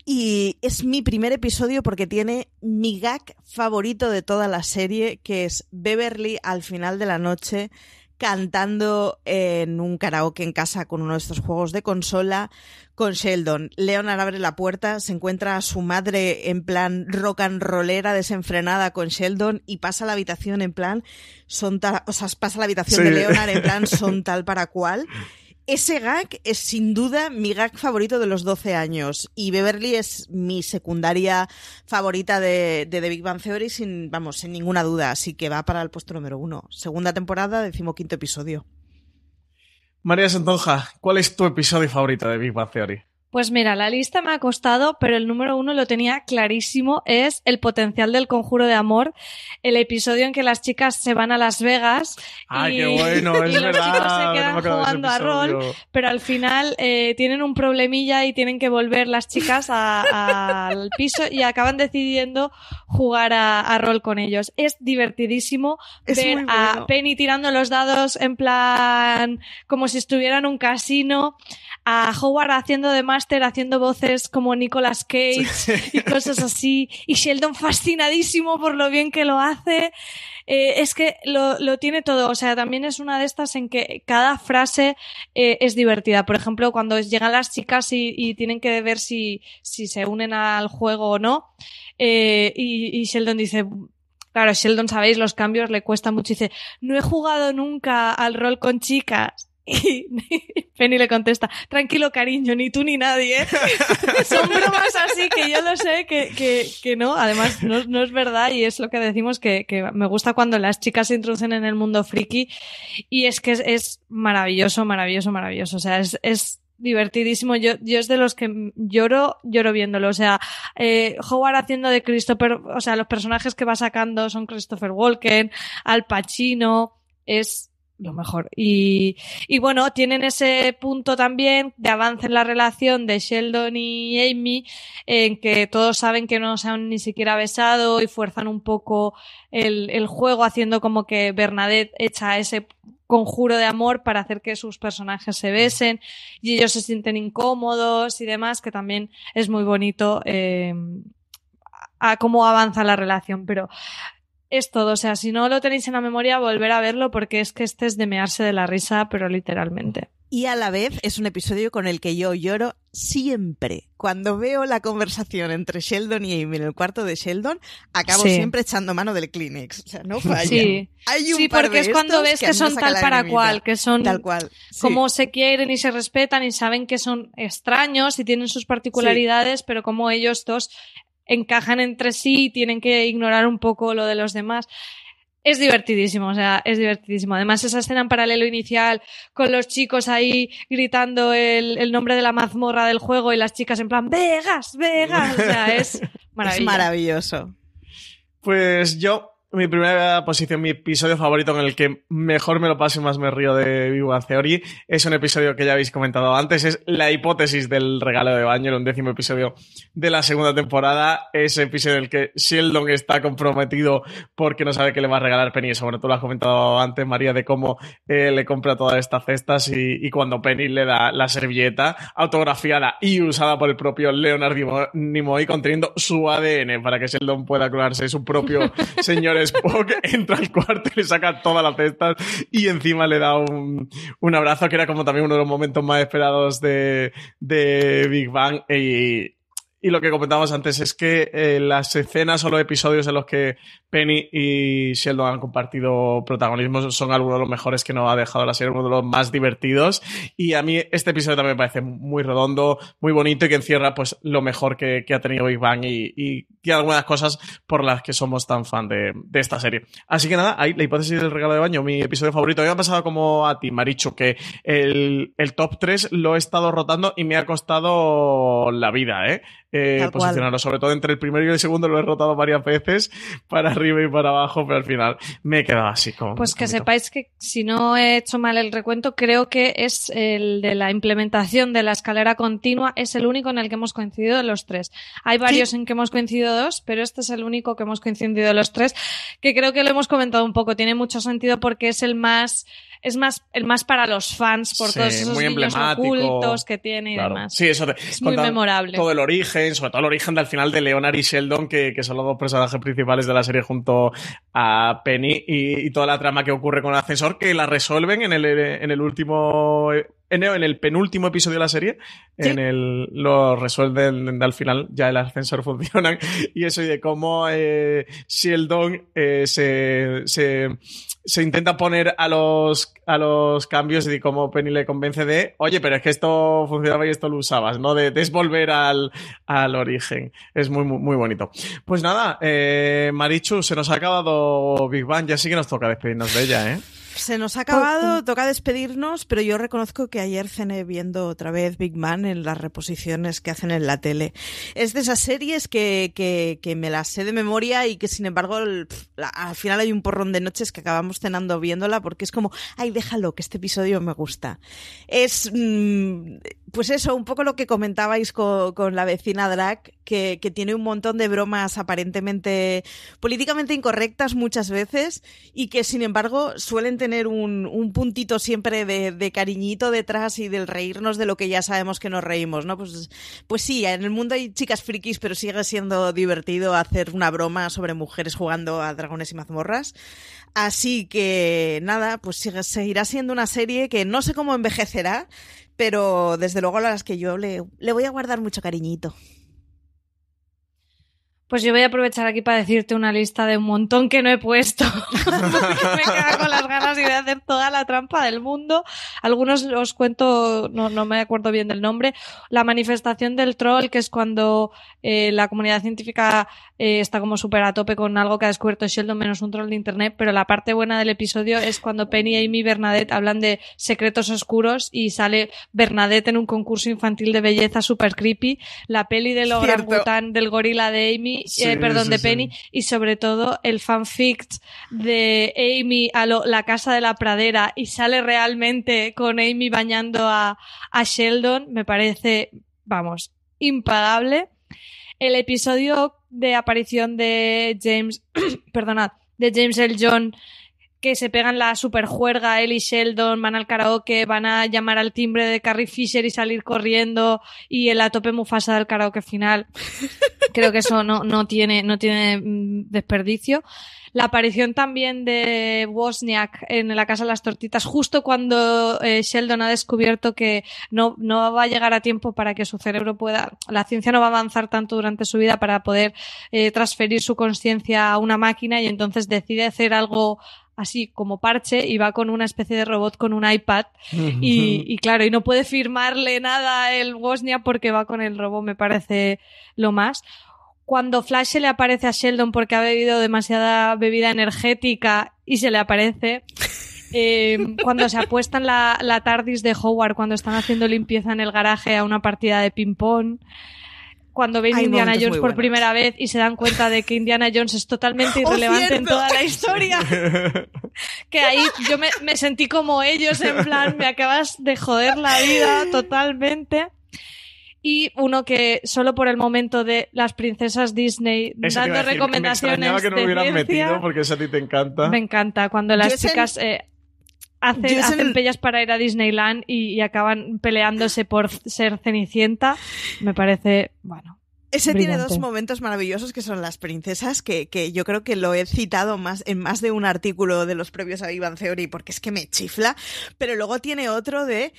Y es mi primer episodio porque tiene mi gag favorito de toda la serie, que es Beverly al final de la noche cantando en un karaoke en casa con uno de estos juegos de consola con Sheldon. Leonard abre la puerta, se encuentra a su madre en plan rock and rollera desenfrenada con Sheldon y pasa a la habitación en plan son tal, o sea, pasa a la habitación sí. de Leonard en plan son tal para cual. Ese gag es sin duda mi gag favorito de los 12 años y Beverly es mi secundaria favorita de, de The Big Bang Theory sin, vamos, ninguna duda, así que va para el puesto número uno. Segunda temporada, decimoquinto episodio. María Santonja, ¿cuál es tu episodio favorito de Big Bang Theory? Pues mira, la lista me ha costado, pero el número uno lo tenía clarísimo, es el potencial del conjuro de amor, el episodio en que las chicas se van a Las Vegas Ay, y, qué bueno, es y los chicos se quedan jugando a rol, pero al final eh, tienen un problemilla y tienen que volver las chicas a- al piso y acaban decidiendo jugar a, a rol con ellos. Es divertidísimo Es ver a. Penny tirando los dados en plan como si estuviera en un casino, a Howard haciendo de máster, haciendo voces como Nicolas Cage y cosas así, y Sheldon fascinadísimo por lo bien que lo hace. Eh, es que lo, lo tiene todo, o sea, también es una de estas en que cada frase eh, es divertida. Por ejemplo, cuando llegan las chicas y, y tienen que ver si, si se unen al juego o no, eh, y, y Sheldon dice, Claro, Sheldon, sabéis, los cambios le cuesta mucho. Y dice, no he jugado nunca al rol con chicas. Y Penny le contesta, tranquilo cariño, ni tú ni nadie. ¿eh?". Son bromas así que yo lo sé que, que, que no, además no, no es verdad y es lo que decimos que, que me gusta cuando las chicas se introducen en el mundo friki y es que es, es maravilloso, maravilloso, maravilloso. O sea, es, es divertidísimo. Yo, yo es de los que lloro, lloro viéndolo. O sea, eh, Howard haciendo de Christopher, o sea, los personajes que va sacando son Christopher Walken, Al Pacino, es lo mejor. Y, y bueno, tienen ese punto también de avance en la relación de Sheldon y Amy, en que todos saben que no se han ni siquiera besado y fuerzan un poco el, el juego, haciendo como que Bernadette echa ese conjuro de amor para hacer que sus personajes se besen y ellos se sienten incómodos y demás, que también es muy bonito eh, cómo avanza la relación. Pero es todo, o sea, si no lo tenéis en la memoria, volver a verlo porque es que este es de mearse de la risa, pero literalmente. Y a la vez es un episodio con el que yo lloro siempre. Cuando veo la conversación entre Sheldon y Amy en el cuarto de Sheldon, acabo Sí. siempre echando mano del Kleenex. O sea, no falla. Sí, Hay un sí par porque de es cuando ves que, son tal para cual, que son Tal cual. sí. como se quieren y se respetan y saben que son extraños y tienen sus particularidades, pero como ellos dos encajan entre sí y tienen que ignorar un poco lo de los demás. Es divertidísimo, o sea, es divertidísimo. Además, esa escena en paralelo inicial con los chicos ahí gritando el, el nombre de la mazmorra del juego y las chicas en plan, Vegas, Vegas. O sea, es maravilloso. Es maravilloso. Pues yo, mi primera posición, mi episodio favorito en el que mejor me lo paso y más me río de Big Bang Theory es un episodio que ya habéis comentado antes, es la hipótesis del regalo de baño, el undécimo episodio de la segunda temporada, ese episodio en el que Sheldon está comprometido porque no sabe qué le va a regalar Penny, sobre todo lo has comentado antes, María, de cómo eh, le compra todas estas cestas y, y cuando Penny le da la servilleta autografiada y usada por el propio Leonard Nimo- Nimoy conteniendo su ADN para que Sheldon pueda clonarse su propio señor Spock entra al cuarto y le saca todas las cestas y encima le da un, un abrazo que era como también uno de los momentos más esperados de, de Big Bang y lo que comentábamos antes es que eh, las escenas o los episodios en los que Penny y Sheldon han compartido protagonismo son algunos de los mejores que nos ha dejado la serie, uno de los más divertidos. Y a mí este episodio también me parece muy redondo, muy bonito y que encierra pues lo mejor que, que ha tenido Big Bang y, y, tiene algunas cosas por las que somos tan fan de, de, esta serie. Así que nada, ahí la hipótesis del regalo de baño, mi episodio favorito. Me ha pasado como a ti, Maricho, que el, el top 3 lo he estado rotando y me ha costado la vida, ¿eh? Eh posicionarlo, sobre todo entre el primero y el segundo lo he rotado varias veces para arriba y para abajo, pero al final me he quedado así como. Pues que sepáis que si no he hecho mal el recuento, creo que es el de la implementación de la escalera continua, es el único en el que hemos coincidido los tres. Hay varios ¿Sí? en que hemos coincidido dos, pero este es el único que hemos coincidido los tres, que creo que lo hemos comentado un poco. Tiene mucho sentido porque es el más es más el más para los fans por sí, todos esos muy niños ocultos que tiene y claro. demás. Sí, eso te, es muy memorable. Todo el origen, sobre todo el origen del final de Leonard y Sheldon, que, que son los dos personajes principales de la serie junto a Penny y, y, toda la trama que ocurre con el ascensor, que la resuelven en el, en el último en el penúltimo episodio de la serie, ¿Sí? en el lo resuelven al final, ya el ascensor funciona, y eso y de cómo eh, Sheldon eh, se, se, se, intenta poner a los, a los cambios y de cómo Penny le convence de, oye, pero es que esto funcionaba y esto lo usabas, ¿no? De, de al, al origen. Es muy, muy, muy bonito. Pues nada, eh, Marichu, se nos ha acabado Big Bang, ya sí que nos toca despedirnos de ella, ¿eh? Se nos ha acabado, toca despedirnos, pero yo reconozco que ayer cené viendo otra vez Big Man en las reposiciones que hacen en la tele. Es de esas series que, que, que me las sé de memoria y que sin embargo el, la, al final hay un porrón de noches que acabamos cenando viéndola porque es como, ay, déjalo, que este episodio me gusta. Es, mmm, pues eso, un poco lo que comentabais con, con la vecina Drac, que, tiene un montón de bromas aparentemente políticamente incorrectas muchas veces y que sin embargo suelen tener tener un, un puntito siempre de, de, cariñito detrás y del reírnos de lo que ya sabemos que nos reímos, ¿no? Pues, pues sí, en el mundo hay chicas frikis, pero sigue siendo divertido hacer una broma sobre mujeres jugando a dragones y mazmorras. Así que nada, pues seguirá siendo una serie que no sé cómo envejecerá, pero desde luego a las que yo le, le voy a guardar mucho cariñito. Pues yo voy a aprovechar aquí para decirte una lista de un montón que no he puesto. me queda con las ganas y voy a hacer toda la trampa del mundo. Algunos os cuento, no, no me acuerdo bien del nombre. La manifestación del troll, que es cuando eh, la comunidad científica eh, está como súper a tope con algo que ha descubierto Sheldon menos un troll de internet. Pero la parte buena del episodio es cuando Penny, Amy y Bernadette hablan de secretos oscuros y sale Bernadette en un concurso infantil de belleza súper creepy. La peli del orangután del gorila de Amy Sí, eh, perdón, sí, de Penny, sí. y sobre todo el fanfic de Amy a lo, la casa de la pradera y sale realmente con Amy bañando a, a Sheldon, me parece, vamos, impagable. El episodio de aparición de James, perdonad, de James L. John que se pegan la superjuerga, él y Sheldon van al karaoke, van a llamar al timbre de Carrie Fisher y salir corriendo y el a tope Mufasa del karaoke final. Creo que eso no, no tiene, no tiene desperdicio. La aparición también de Wozniak en la Casa de las Tortitas, justo cuando eh, Sheldon ha descubierto que no, no va a llegar a tiempo para que su cerebro pueda, la ciencia no va a avanzar tanto durante su vida para poder eh, transferir su conciencia a una máquina y entonces decide hacer algo así como parche y va con una especie de robot con un iPad y, y, claro, y no puede firmarle nada el Bosnia porque va con el robot, me parece lo más. Cuando Flash se le aparece a Sheldon porque ha bebido demasiada bebida energética y se le aparece. Eh, cuando se apuestan la, la TARDIS de Howard, cuando están haciendo limpieza en el garaje a una partida de ping-pong cuando ven Hay Indiana Jones por primera vez y se dan cuenta de que Indiana Jones es totalmente ¡Oh, irrelevante en toda la historia. que ahí yo me, me sentí como ellos, en plan, me acabas de joder la vida totalmente. Y uno que solo por el momento de las princesas Disney Eso dando recomendaciones Me que no de me hubieran ciencia, metido porque eso a ti te encanta. me encanta cuando las chicas eh, hacen, Yo en pellas para ir a Disneyland y, y acaban peleándose por ser Cenicienta. Me parece, bueno, Ese tiene dos momentos maravillosos que son las princesas, que, que yo creo que lo he citado más en más de un artículo de los previos a Ivan Theory porque es que me chifla, pero luego tiene otro de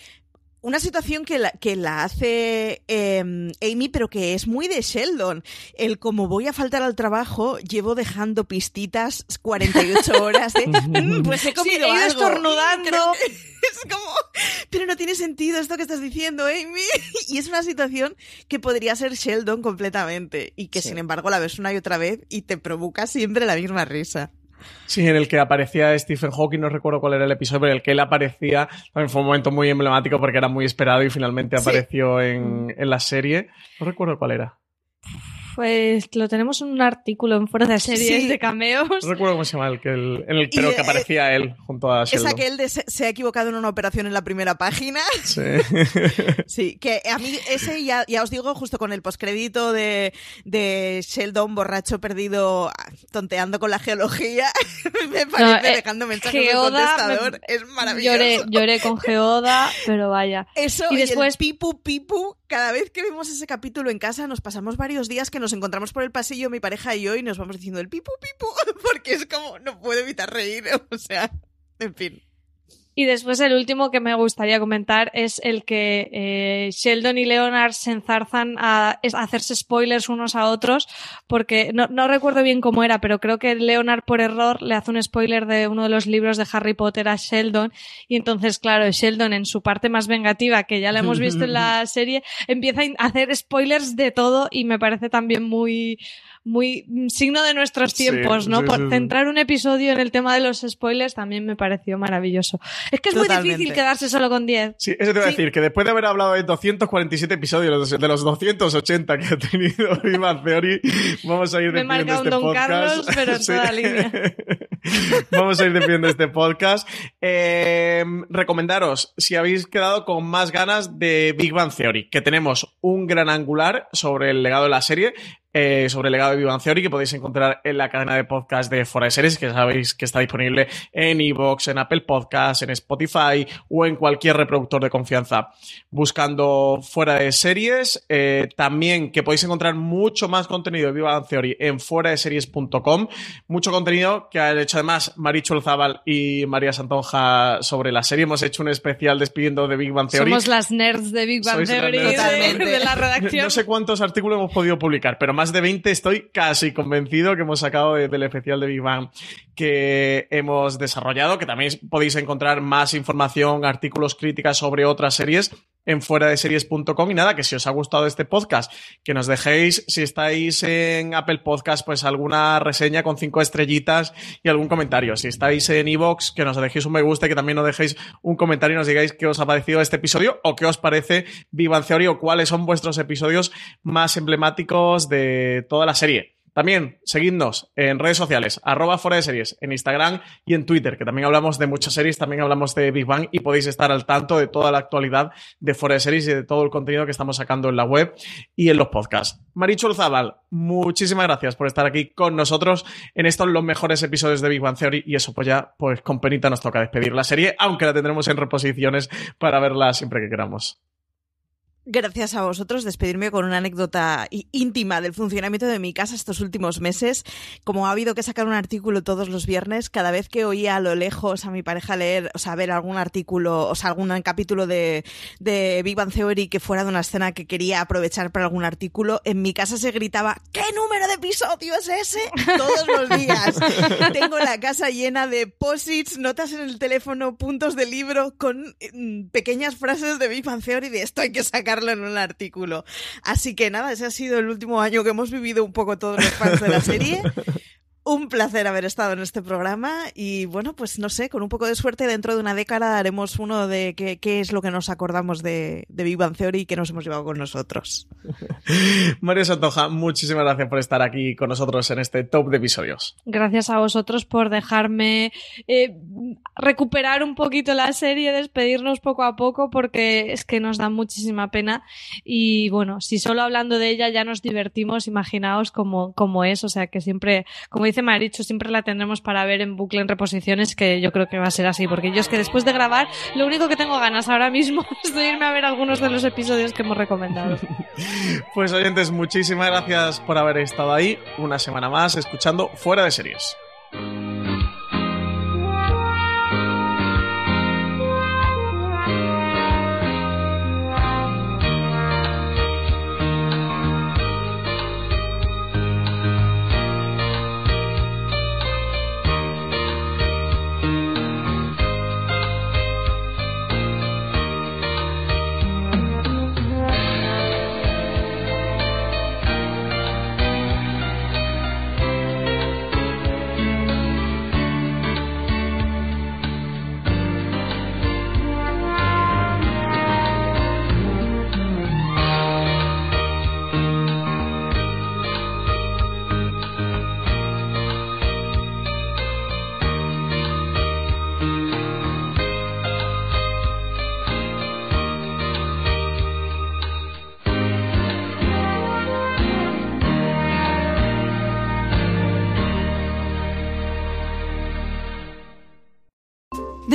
una situación que la, que la hace eh, Amy, pero que es muy de Sheldon. El como voy a faltar al trabajo, llevo dejando pistitas 48 horas de, "Mm, pues he comido Sí, he ido algo". estornudando. Es como, pero no tiene sentido esto que estás diciendo, Amy. Y es una situación que podría ser Sheldon completamente y que sin embargo la ves una y otra vez y te provoca siempre la misma risa. Sí, en el que aparecía Stephen Hawking, no recuerdo cuál era el episodio, pero en el que él aparecía, también fue un momento muy emblemático porque era muy esperado y finalmente Sí. apareció en, en la serie. No recuerdo cuál era. Pues lo tenemos en un artículo en fuera de series Sí. de cameos. No recuerdo cómo se llama el que, el, Y, pero que eh, aparecía él junto a Es Sheldon. aquel de se, se ha equivocado en una operación en la primera página. Sí. Sí, que a mí ese ya, ya os digo, justo con el postcrédito de, de Sheldon borracho perdido tonteando con la geología, me parece eh, dejando mensajes en el contestador. me- es maravilloso. Lloré, lloré con Geoda, pero vaya. Eso y y, después el pipu pipu, cada vez que vemos ese capítulo en casa nos pasamos varios días que nos encontramos por el pasillo mi pareja y yo y nos vamos diciendo el pipu pipu porque es como no puedo evitar reír, o sea, en fin. Y después el último que me gustaría comentar es el que eh, Sheldon y Leonard se enzarzan a, hacerse spoilers unos a otros, porque no, no recuerdo bien cómo era, pero creo que Leonard por error le hace un spoiler de uno de los libros de Harry Potter a Sheldon, y entonces, claro, Sheldon en su parte más vengativa, que ya la hemos visto en la serie, empieza a hacer spoilers de todo y me parece también muy muy signo de nuestros Sí, tiempos, ¿no? sí, Por sí, sí. centrar un episodio en el tema de los spoilers también me pareció maravilloso. Es que es muy difícil quedarse solo con 10. Sí, eso te iba a decir, que después de haber hablado de 247 episodios de los 280 que ha tenido Viva Theory, vamos a ir Me he despidiendo marcado un este Don podcast. Carlos, pero en Sí. toda línea. Vamos a ir despidiendo este podcast. Eh, recomendaros, si habéis quedado con más ganas de Big Bang Theory, que tenemos un gran angular sobre el legado de la serie, eh, sobre el legado de Bang Theory, que podéis encontrar en la cadena de podcast de Fora de Series, que sabéis que está disponible en Evox, en Apple Podcasts, en Spotify o en cualquier reproductor de confianza. Buscando Fuera de Series, eh, también que podéis encontrar mucho más contenido de Bang Theory en fueradeseries.com, mucho contenido que han hecho además Marichu Zabal y María Santonja sobre la serie. Hemos hecho un especial despidiendo de Big Bang Theory. Somos las nerds de Big Bang Sois Theory de, de la redacción. No sé cuántos artículos hemos podido publicar, pero más de 20 estoy casi convencido que hemos sacado de- del especial de Big Bang que hemos desarrollado, que también podéis encontrar más información, artículos, críticas sobre otras series en fuera de series.com y nada, que si os ha gustado este podcast, que nos dejéis, si estáis en Apple Podcast, pues alguna reseña con cinco estrellitas y algún comentario. Si estáis en Evox, que nos dejéis un me gusta y que también nos dejéis un comentario y nos digáis qué os ha parecido este episodio o qué os parece Bang Theory o cuáles son vuestros episodios más emblemáticos de toda la serie. También seguidnos en redes sociales, arroba fuera de series, en Instagram y en Twitter, que también hablamos de muchas series, también hablamos de Big Bang y podéis estar al tanto de toda la actualidad de fuera de series y de todo el contenido que estamos sacando en la web y en los podcasts. Marichu Zabal, muchísimas gracias por estar aquí con nosotros en estos los mejores episodios de Big Bang Theory y eso pues ya, pues con penita nos toca despedir la serie, aunque la tendremos en reposiciones para verla siempre que queramos. Gracias a vosotros, despedirme con una anécdota íntima del funcionamiento de mi casa estos últimos meses. Como ha habido que sacar un artículo todos los viernes, cada vez que oía a lo lejos a mi pareja leer, o sea, ver algún artículo, o sea, algún capítulo de, de Big Bang Theory que fuera de una escena que quería aprovechar para algún artículo, en mi casa se gritaba, ¿qué número de episodio es ese? Todos los días. Tengo la casa llena de posits, notas en el teléfono, puntos de libro con mm, pequeñas frases de Big Bang Theory de esto hay que en un artículo. Así que nada, ese ha sido el último año que hemos vivido un poco todos los fans de la serie. Un placer haber estado en este programa y bueno, pues no sé, con un poco de suerte dentro de una década haremos uno de qué, qué es lo que nos acordamos de, de Big Bang Theory y que nos hemos llevado con nosotros. María Santoja, muchísimas gracias por estar aquí con nosotros en este top de episodios. Gracias a vosotros por dejarme eh, recuperar un poquito la serie, despedirnos poco a poco, porque es que nos da muchísima pena. Y bueno, si solo hablando de ella ya nos divertimos, imaginaos cómo, cómo es. O sea que siempre, como dice Maricho, siempre la tendremos para ver en bucle en reposiciones, que yo creo que va a ser así, porque yo es que después de grabar, lo único que tengo ganas ahora mismo es de irme a ver algunos de los episodios que hemos recomendado. Pues oyentes, muchísimas gracias por haber estado ahí una semana más escuchando Fuera de Series.